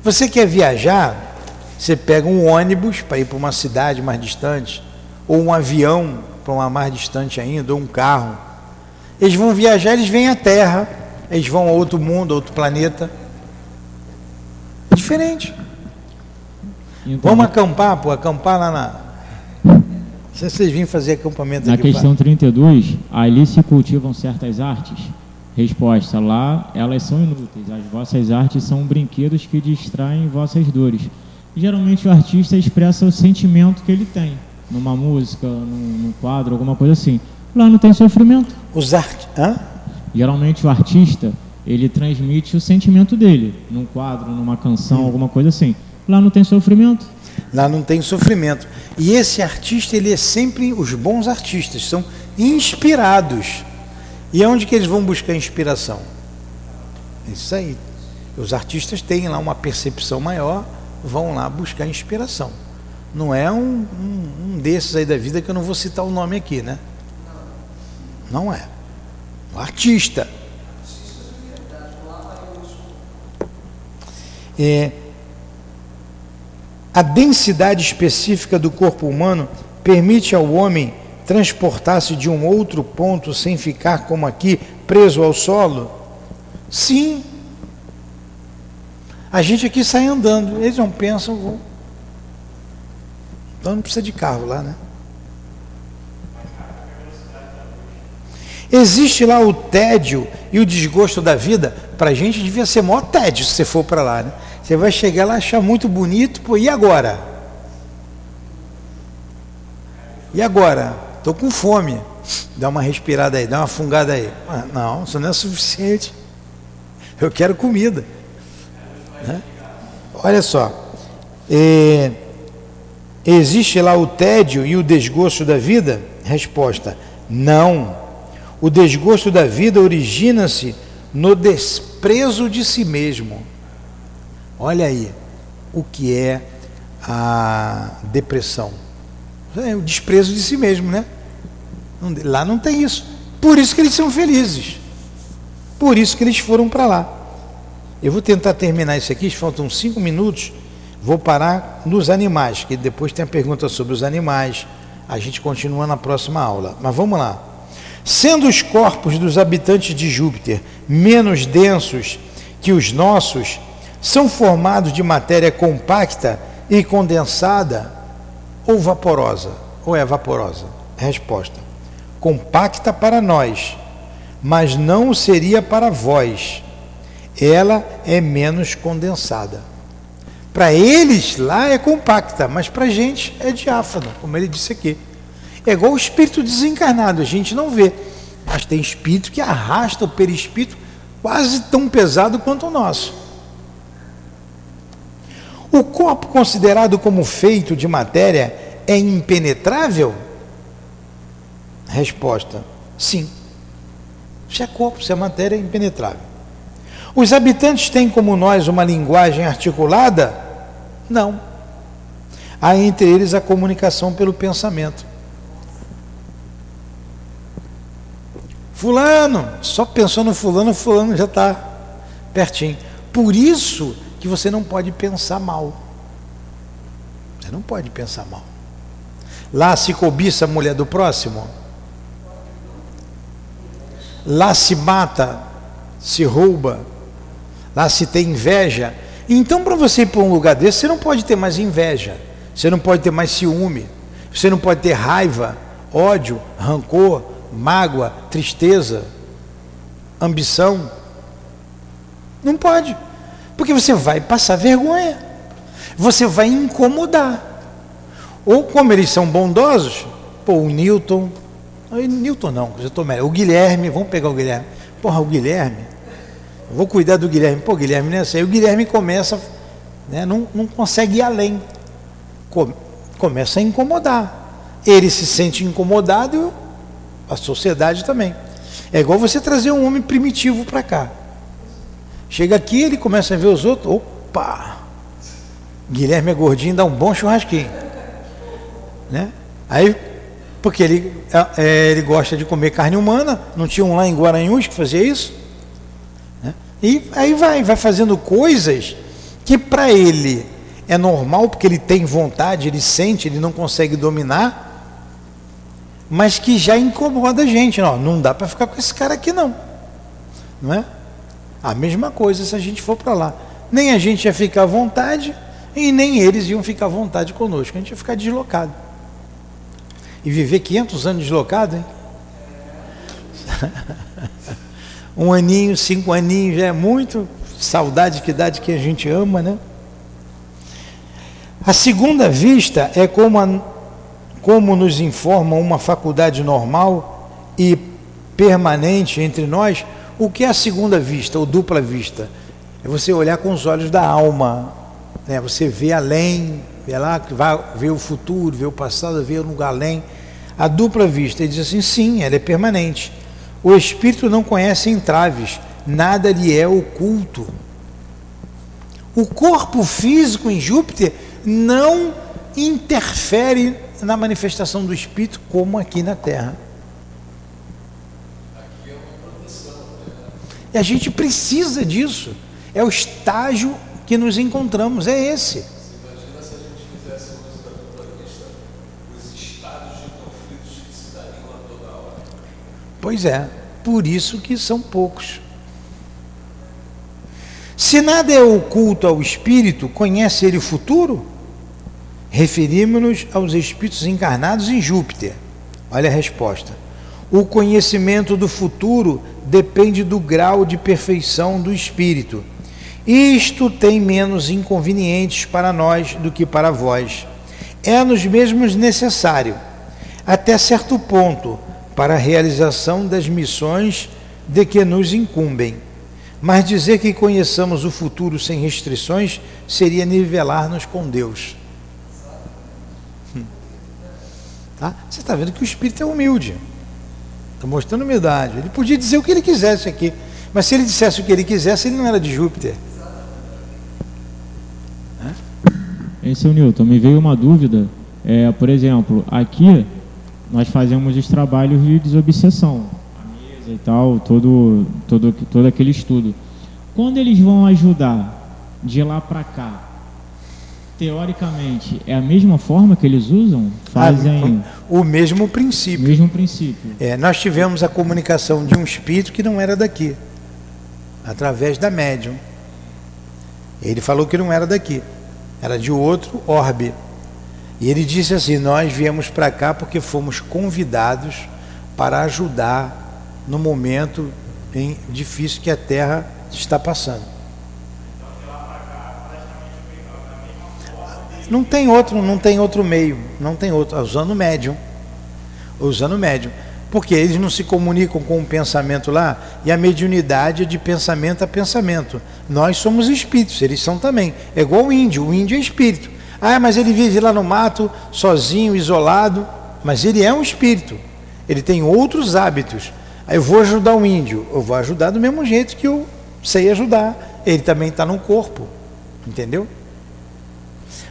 Você quer viajar? Você pega um ônibus para ir para uma cidade mais distante, ou um avião para uma mais distante ainda, ou um carro. Eles vão viajar, eles vêm à Terra, eles vão a outro mundo, a outro planeta. Diferente. Então, Vamos acampar, pô, acampar lá na. Se vocês vêm fazer acampamento Na aqui, questão 32, ali se cultivam certas artes Resposta: Lá elas são inúteis. As vossas artes são brinquedos que distraem vossas dores. Geralmente o artista expressa o sentimento que ele tem numa música, num, num quadro, alguma coisa assim. Lá não tem sofrimento. Os art... Hã? Geralmente o artista ele transmite o sentimento dele num quadro, numa canção, hum. alguma coisa assim. Lá não tem sofrimento. Lá não tem sofrimento. E esse artista, ele é sempre os bons artistas, são inspirados e onde que eles vão buscar inspiração? Isso aí. Os artistas têm lá uma percepção maior, vão lá buscar inspiração. Não é um, um, um desses aí da vida que eu não vou citar o nome aqui, né? Não é. O artista. É, a densidade específica do corpo humano permite ao homem transportasse de um outro ponto sem ficar como aqui, preso ao solo? Sim. A gente aqui sai andando, eles não pensam, vão. Então não precisa de carro lá, né? Existe lá o tédio e o desgosto da vida. Para a gente devia ser maior tédio se você for para lá, né? Você vai chegar lá achar muito bonito, pô, e agora? E agora? Estou com fome. Dá uma respirada aí, dá uma fungada aí. Ah, não, isso não é suficiente. Eu quero comida. Né? Olha só. É, existe lá o tédio e o desgosto da vida? Resposta: não. O desgosto da vida origina-se no desprezo de si mesmo. Olha aí o que é a depressão. É o desprezo de si mesmo, né? Lá não tem isso. Por isso que eles são felizes. Por isso que eles foram para lá. Eu vou tentar terminar isso aqui, faltam cinco minutos. Vou parar nos animais, que depois tem a pergunta sobre os animais. A gente continua na próxima aula. Mas vamos lá. Sendo os corpos dos habitantes de Júpiter menos densos que os nossos, são formados de matéria compacta e condensada ou vaporosa? Ou é vaporosa? Resposta: compacta para nós, mas não seria para vós. Ela é menos condensada. Para eles lá é compacta, mas para a gente é diáfano, como ele disse aqui. É igual o espírito desencarnado, a gente não vê. Mas tem espírito que arrasta o perispírito quase tão pesado quanto o nosso. O corpo considerado como feito de matéria é impenetrável? Resposta: sim. Se é corpo, se é matéria, é impenetrável. Os habitantes têm como nós uma linguagem articulada? Não. Há entre eles a comunicação pelo pensamento. Fulano, só pensou no fulano, fulano já está pertinho. Por isso que você não pode pensar mal. Você não pode pensar mal. Lá se cobiça a mulher do próximo? Lá se mata, se rouba, lá se tem inveja. Então, para você ir para um lugar desse, você não pode ter mais inveja, você não pode ter mais ciúme, você não pode ter raiva, ódio, rancor, mágoa, tristeza, ambição. Não pode, porque você vai passar vergonha, você vai incomodar. Ou como eles são bondosos, pô, o Newton, Newton não, eu tô o Guilherme, vamos pegar o Guilherme. Porra, o Guilherme, vou cuidar do Guilherme. Pô, Guilherme não é assim. Aí o Guilherme começa, né, não, não consegue ir além. Começa a incomodar. Ele se sente incomodado, a sociedade também. É igual você trazer um homem primitivo para cá. Chega aqui, ele começa a ver os outros. Opa! Guilherme é gordinho, dá um bom churrasquinho. Né? Aí, porque ele, é, é, ele gosta de comer carne humana, não tinha um lá em Guaranhus que fazia isso? E aí vai, vai fazendo coisas que para ele é normal, porque ele tem vontade, ele sente, ele não consegue dominar, mas que já incomoda a gente. Não, não dá para ficar com esse cara aqui não. Não é? A mesma coisa se a gente for para lá. Nem a gente ia ficar à vontade e nem eles iam ficar à vontade conosco. A gente ia ficar deslocado. E viver 500 anos deslocado, hein? um aninho, cinco aninhos já é muito. Saudade que idade que a gente ama, né? A segunda vista é como a como nos informa uma faculdade normal e permanente entre nós, o que é a segunda vista, ou dupla vista? É você olhar com os olhos da alma, né? você vê além, vê lá, ver o futuro, vê o passado, vê um lugar além. A dupla vista, ele diz assim, sim, ela é permanente. O espírito não conhece entraves, nada lhe é oculto. O corpo físico em Júpiter não interfere na manifestação do Espírito como aqui na Terra. Aqui é uma? E a gente precisa disso. É o estágio que nos encontramos, é esse. imagina se a gente fizesse vista, os estados de conflitos que se dariam a toda hora. Pois é, por isso que são poucos. Se nada é oculto ao espírito, conhece ele o futuro? Referimos-nos aos espíritos encarnados em Júpiter. Olha a resposta. O conhecimento do futuro depende do grau de perfeição do espírito. Isto tem menos inconvenientes para nós do que para vós. É-nos mesmos necessário, até certo ponto, para a realização das missões de que nos incumbem. Mas dizer que conheçamos o futuro sem restrições seria nivelar-nos com Deus. Tá? Você está vendo que o espírito é humilde. Está mostrando humildade. Ele podia dizer o que ele quisesse aqui. Mas se ele dissesse o que ele quisesse, ele não era de Júpiter. Esse é o Newton. Me veio uma dúvida. É, por exemplo, aqui nós fazemos os trabalhos de desobsessão. A mesa e tal, todo, todo, todo aquele estudo. Quando eles vão ajudar de lá para cá, teoricamente, é a mesma forma que eles usam? Fazem o mesmo princípio. mesmo princípio. É, nós tivemos a comunicação de um espírito que não era daqui, através da médium. Ele falou que não era daqui, era de outro orbe. E ele disse assim: Nós viemos para cá porque fomos convidados para ajudar no momento difícil que a Terra está passando. Não tem outro, não tem outro meio, não tem outro, usando médium. Usando médium. Porque eles não se comunicam com o pensamento lá, e a mediunidade é de pensamento a pensamento. Nós somos espíritos, eles são também. É igual o índio, o índio é espírito. Ah, mas ele vive lá no mato, sozinho, isolado. Mas ele é um espírito. Ele tem outros hábitos. Aí eu vou ajudar o índio, eu vou ajudar do mesmo jeito que eu sei ajudar. Ele também está no corpo. Entendeu?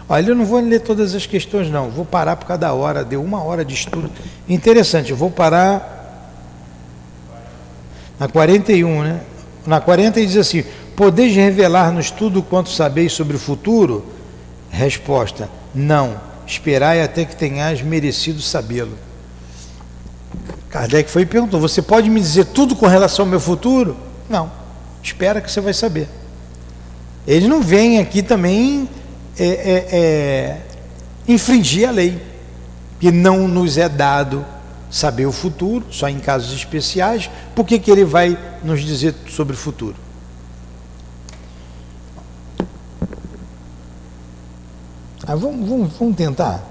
Olha, eu não vou ler todas as questões, não. Vou parar por cada hora, deu uma hora de estudo. Interessante, eu vou parar na 41, né? Na 40 ele diz assim: Podeis revelar-nos tudo quanto sabeis sobre o futuro? Resposta: Não. Esperai até que tenhas merecido sabê-lo. Kardec foi e perguntou: Você pode me dizer tudo com relação ao meu futuro? Não. Espera que você vai saber. Eles não vêm aqui também é, é, é, infringir a lei, que não nos é dado saber o futuro, só em casos especiais. Por que, que ele vai nos dizer sobre o futuro? Ah, vamos, vamos, vamos tentar.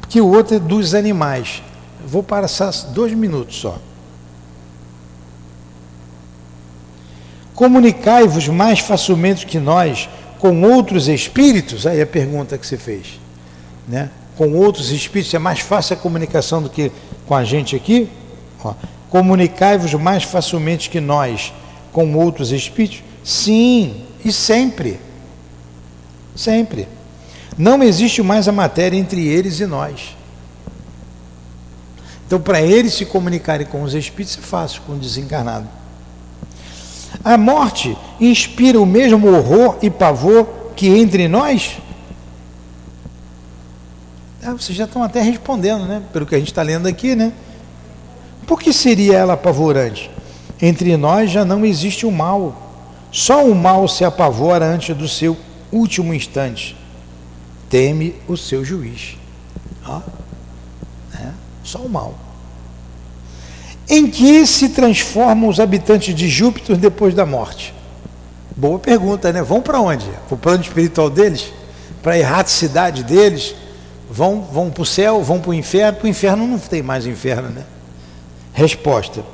Porque o outro é dos animais. Vou passar dois minutos só. Comunicai-vos mais facilmente que nós com outros espíritos? Aí a pergunta que você fez. Né? Com outros espíritos é mais fácil a comunicação do que com a gente aqui? Comunicai-vos mais facilmente que nós com outros espíritos? Sim, e sempre. Sempre. Não existe mais a matéria entre eles e nós. Então, para eles se comunicarem com os espíritos é fácil, com o desencarnado. A morte inspira o mesmo horror e pavor que entre nós? Ah, vocês já estão até respondendo, né? Pelo que a gente está lendo aqui, né? Por que seria ela apavorante? Entre nós já não existe o mal. Só o mal se apavora antes do seu último instante teme o seu juiz. Ó, né? Só o mal. Em que se transformam os habitantes de Júpiter depois da morte? Boa pergunta, né? Vão para onde? Para o plano espiritual deles? Para a erraticidade deles? Vão, vão para o céu? Vão para o inferno? Para o inferno não tem mais inferno, né? Resposta.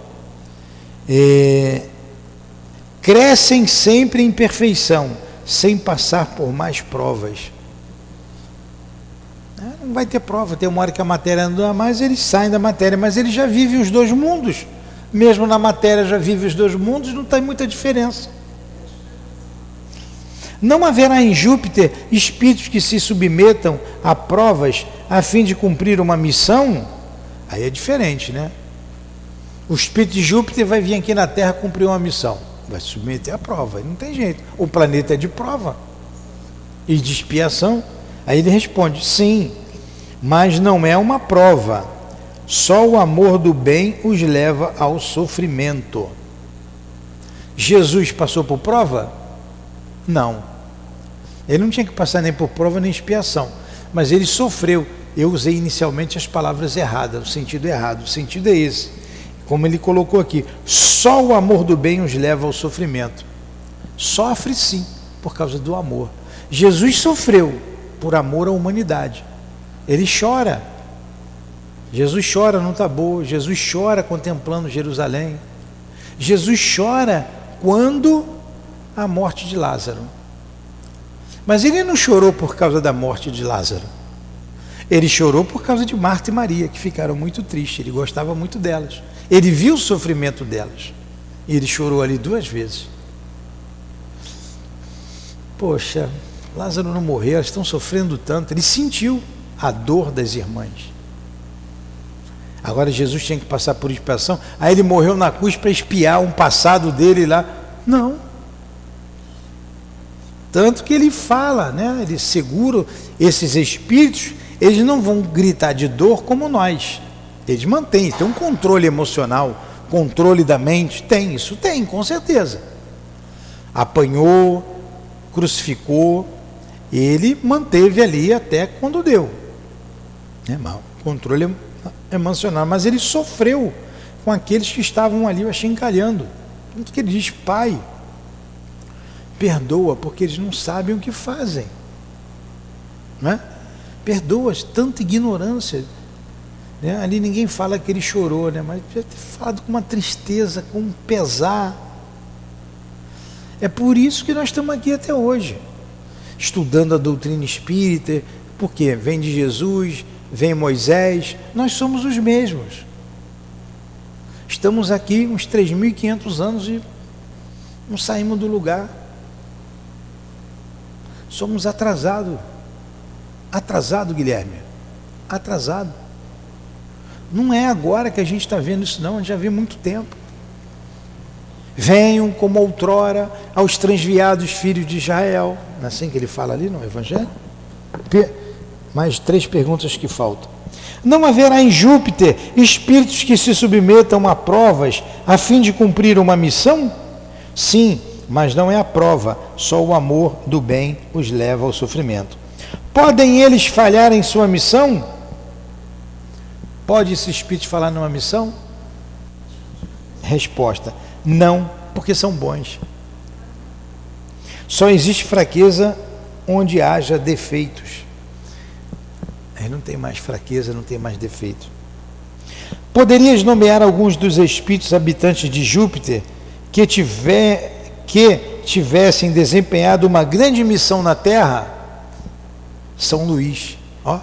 É, crescem sempre em perfeição, sem passar por mais provas não vai ter prova. Tem uma hora que a matéria não dá mais, eles saem da matéria, mas eles já vivem os dois mundos. Mesmo na matéria já vive os dois mundos, não tem muita diferença. Não haverá em Júpiter espíritos que se submetam a provas a fim de cumprir uma missão? Aí é diferente, né? O espírito de Júpiter vai vir aqui na Terra cumprir uma missão. Vai se submeter à prova. Não tem jeito. O planeta é de prova e de expiação. Aí ele responde: sim, mas não é uma prova. Só o amor do bem os leva ao sofrimento. Jesus passou por prova? Não. Ele não tinha que passar nem por prova nem expiação, mas ele sofreu. Eu usei inicialmente as palavras erradas, o sentido errado. O sentido é esse. Como ele colocou aqui, só o amor do bem os leva ao sofrimento. Sofre sim, por causa do amor. Jesus sofreu por amor à humanidade. Ele chora. Jesus chora no Tabor, Jesus chora contemplando Jerusalém. Jesus chora quando a morte de Lázaro. Mas ele não chorou por causa da morte de Lázaro. Ele chorou por causa de Marta e Maria, que ficaram muito tristes. Ele gostava muito delas. Ele viu o sofrimento delas. E ele chorou ali duas vezes. Poxa, Lázaro não morreu, elas estão sofrendo tanto. Ele sentiu a dor das irmãs. Agora Jesus tinha que passar por expiação. Aí ele morreu na cruz para espiar um passado dele lá. Não. Tanto que ele fala, né? Ele segura esses espíritos, eles não vão gritar de dor como nós. Eles mantêm, tem um controle emocional, controle da mente, tem, isso tem, com certeza. Apanhou, crucificou, ele manteve ali até quando deu né, mal, controle emocional, mas ele sofreu com aqueles que estavam ali achincalhando. Tanto que ele diz, Pai, perdoa, porque eles não sabem o que fazem. Né? Perdoa tanta ignorância. Né? Ali ninguém fala que ele chorou, né? mas devia ter falado com uma tristeza, com um pesar. É por isso que nós estamos aqui até hoje, estudando a doutrina espírita, porque vem de Jesus, vem Moisés, nós somos os mesmos. Estamos aqui uns 3.500 anos e não saímos do lugar. Somos atrasados. Atrasado, Guilherme. Atrasado. Não é agora que a gente está vendo isso, não, a gente já vê muito tempo. Venham como outrora aos transviados filhos de Israel. Não é assim que ele fala ali no Evangelho? Mais três perguntas que faltam. Não haverá em Júpiter espíritos que se submetam a provas a fim de cumprir uma missão? Sim, mas não é a prova, só o amor do bem os leva ao sofrimento. Podem eles falhar em sua missão? Pode esse espírito falar numa missão? Resposta: não, porque são bons. Só existe fraqueza onde haja defeitos. Aí não tem mais fraqueza, não tem mais defeito. Poderias nomear alguns dos espíritos habitantes de Júpiter que, tiver, que tivessem desempenhado uma grande missão na Terra? São Luís, ó,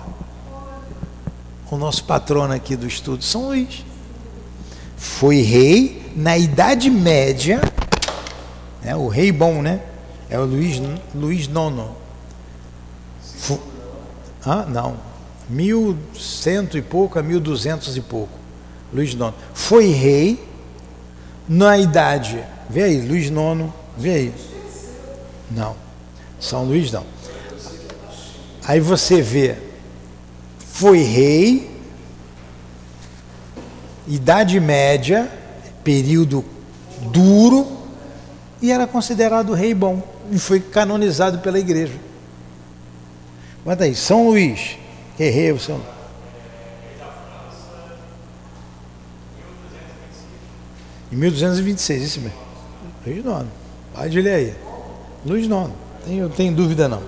o nosso patrono aqui do estudo, São Luís. Foi rei na Idade Média, né, o rei bom, né? É o Luís, Luís IX. Fu ah, não, mil cento e pouco a mil duzentos e pouco. Luís IX. Foi rei na idade. Vê aí, Luís IX, vê aí. Não, São Luís não. Aí você vê, foi rei, idade média, período duro, e era considerado rei bom, e foi canonizado pela igreja. Bota aí, São Luís, rei, São Luís. Em 1226, isso mesmo. Luís IX. Pode ler aí. Luís IX. Tenho, tenho dúvida não.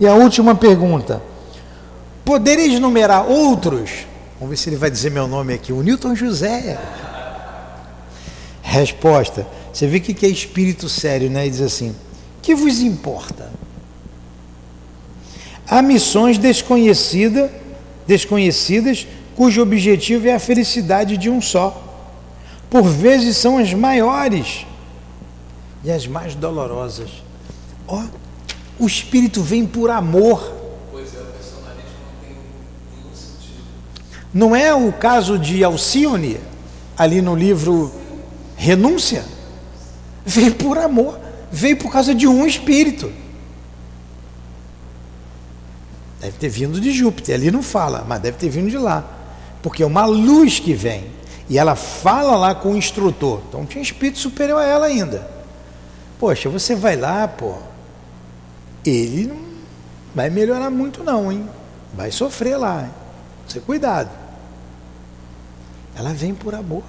E a última pergunta. Podereis numerar outros? Vamos ver se ele vai dizer meu nome aqui. O Newton José. Resposta. Você vê que é espírito sério, né? Ele diz assim: que vos importa? Há missões desconhecidas, desconhecidas cujo objetivo é a felicidade de um só. Por vezes são as maiores e as mais dolorosas. Ó, o espírito vem por amor. Pois é, o personalismo não tem nenhum sentido. Não é o caso de Alcione, ali no livro Renúncia? Veio por amor, veio por causa de um espírito. Deve ter vindo de Júpiter, ali não fala, mas deve ter vindo de lá. Porque é uma luz que vem. E ela fala lá com o instrutor. Então tinha espírito superior a ela ainda. Poxa, você vai lá, pô, ele não vai melhorar muito não, hein? Vai sofrer lá. Hein? Você cuidado. Ela vem por amor.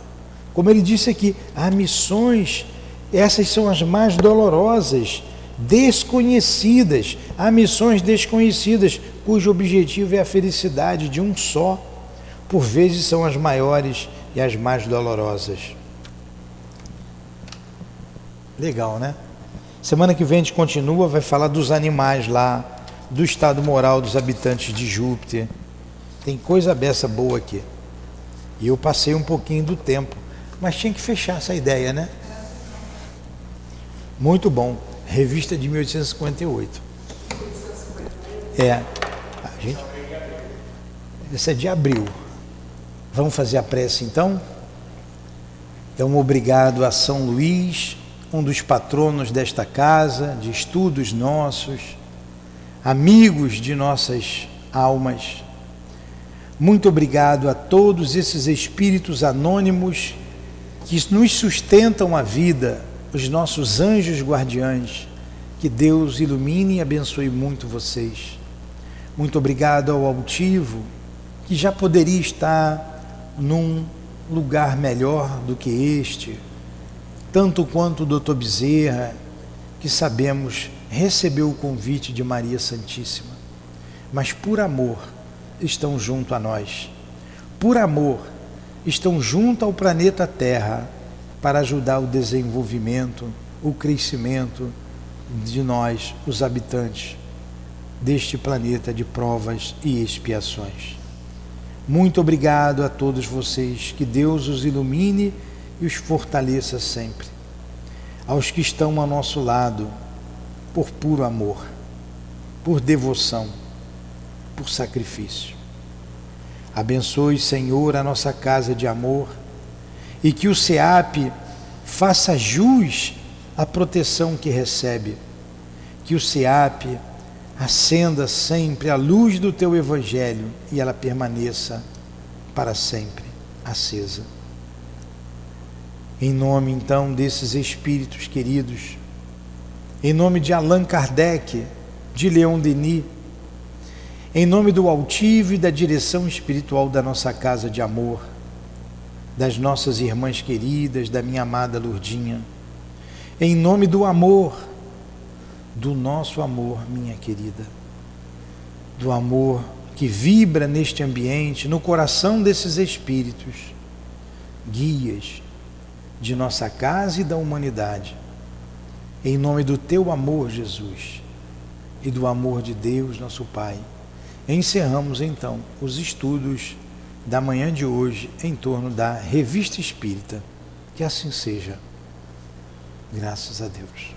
Como ele disse aqui, há missões, essas são as mais dolorosas, desconhecidas. Há missões desconhecidas, cujo objetivo é a felicidade de um só. Por vezes são as maiores e as mais dolorosas. Legal, né? Semana que vem a gente continua, vai falar dos animais lá, do estado moral dos habitantes de Júpiter. Tem coisa beça boa aqui. E eu passei um pouquinho do tempo, mas tinha que fechar essa ideia, né? Muito bom. Revista de 1858. É. A gente. Esse é de abril. Vamos fazer a prece então? Então, obrigado a São Luís um dos patronos desta casa, de estudos nossos, amigos de nossas almas. Muito obrigado a todos esses espíritos anônimos que nos sustentam a vida, os nossos anjos guardiães. Que Deus ilumine e abençoe muito vocês. Muito obrigado ao altivo, que já poderia estar num lugar melhor do que este tanto quanto o doutor Bezerra, que sabemos recebeu o convite de Maria Santíssima, mas por amor estão junto a nós. Por amor estão junto ao planeta Terra para ajudar o desenvolvimento, o crescimento de nós, os habitantes deste planeta de provas e expiações. Muito obrigado a todos vocês, que Deus os ilumine e os fortaleça sempre. Aos que estão ao nosso lado, por puro amor, por devoção, por sacrifício. Abençoe, Senhor, a nossa casa de amor e que o SEAP faça jus à proteção que recebe. Que o SEAP acenda sempre a luz do teu Evangelho e ela permaneça para sempre acesa. Em nome então desses espíritos queridos, em nome de Allan Kardec, de Leon Denis, em nome do altivo e da direção espiritual da nossa casa de amor, das nossas irmãs queridas, da minha amada Lurdinha, em nome do amor, do nosso amor, minha querida, do amor que vibra neste ambiente, no coração desses espíritos, guias de nossa casa e da humanidade. Em nome do teu amor, Jesus, e do amor de Deus, nosso Pai, encerramos então os estudos da manhã de hoje em torno da Revista Espírita. Que assim seja. Graças a Deus.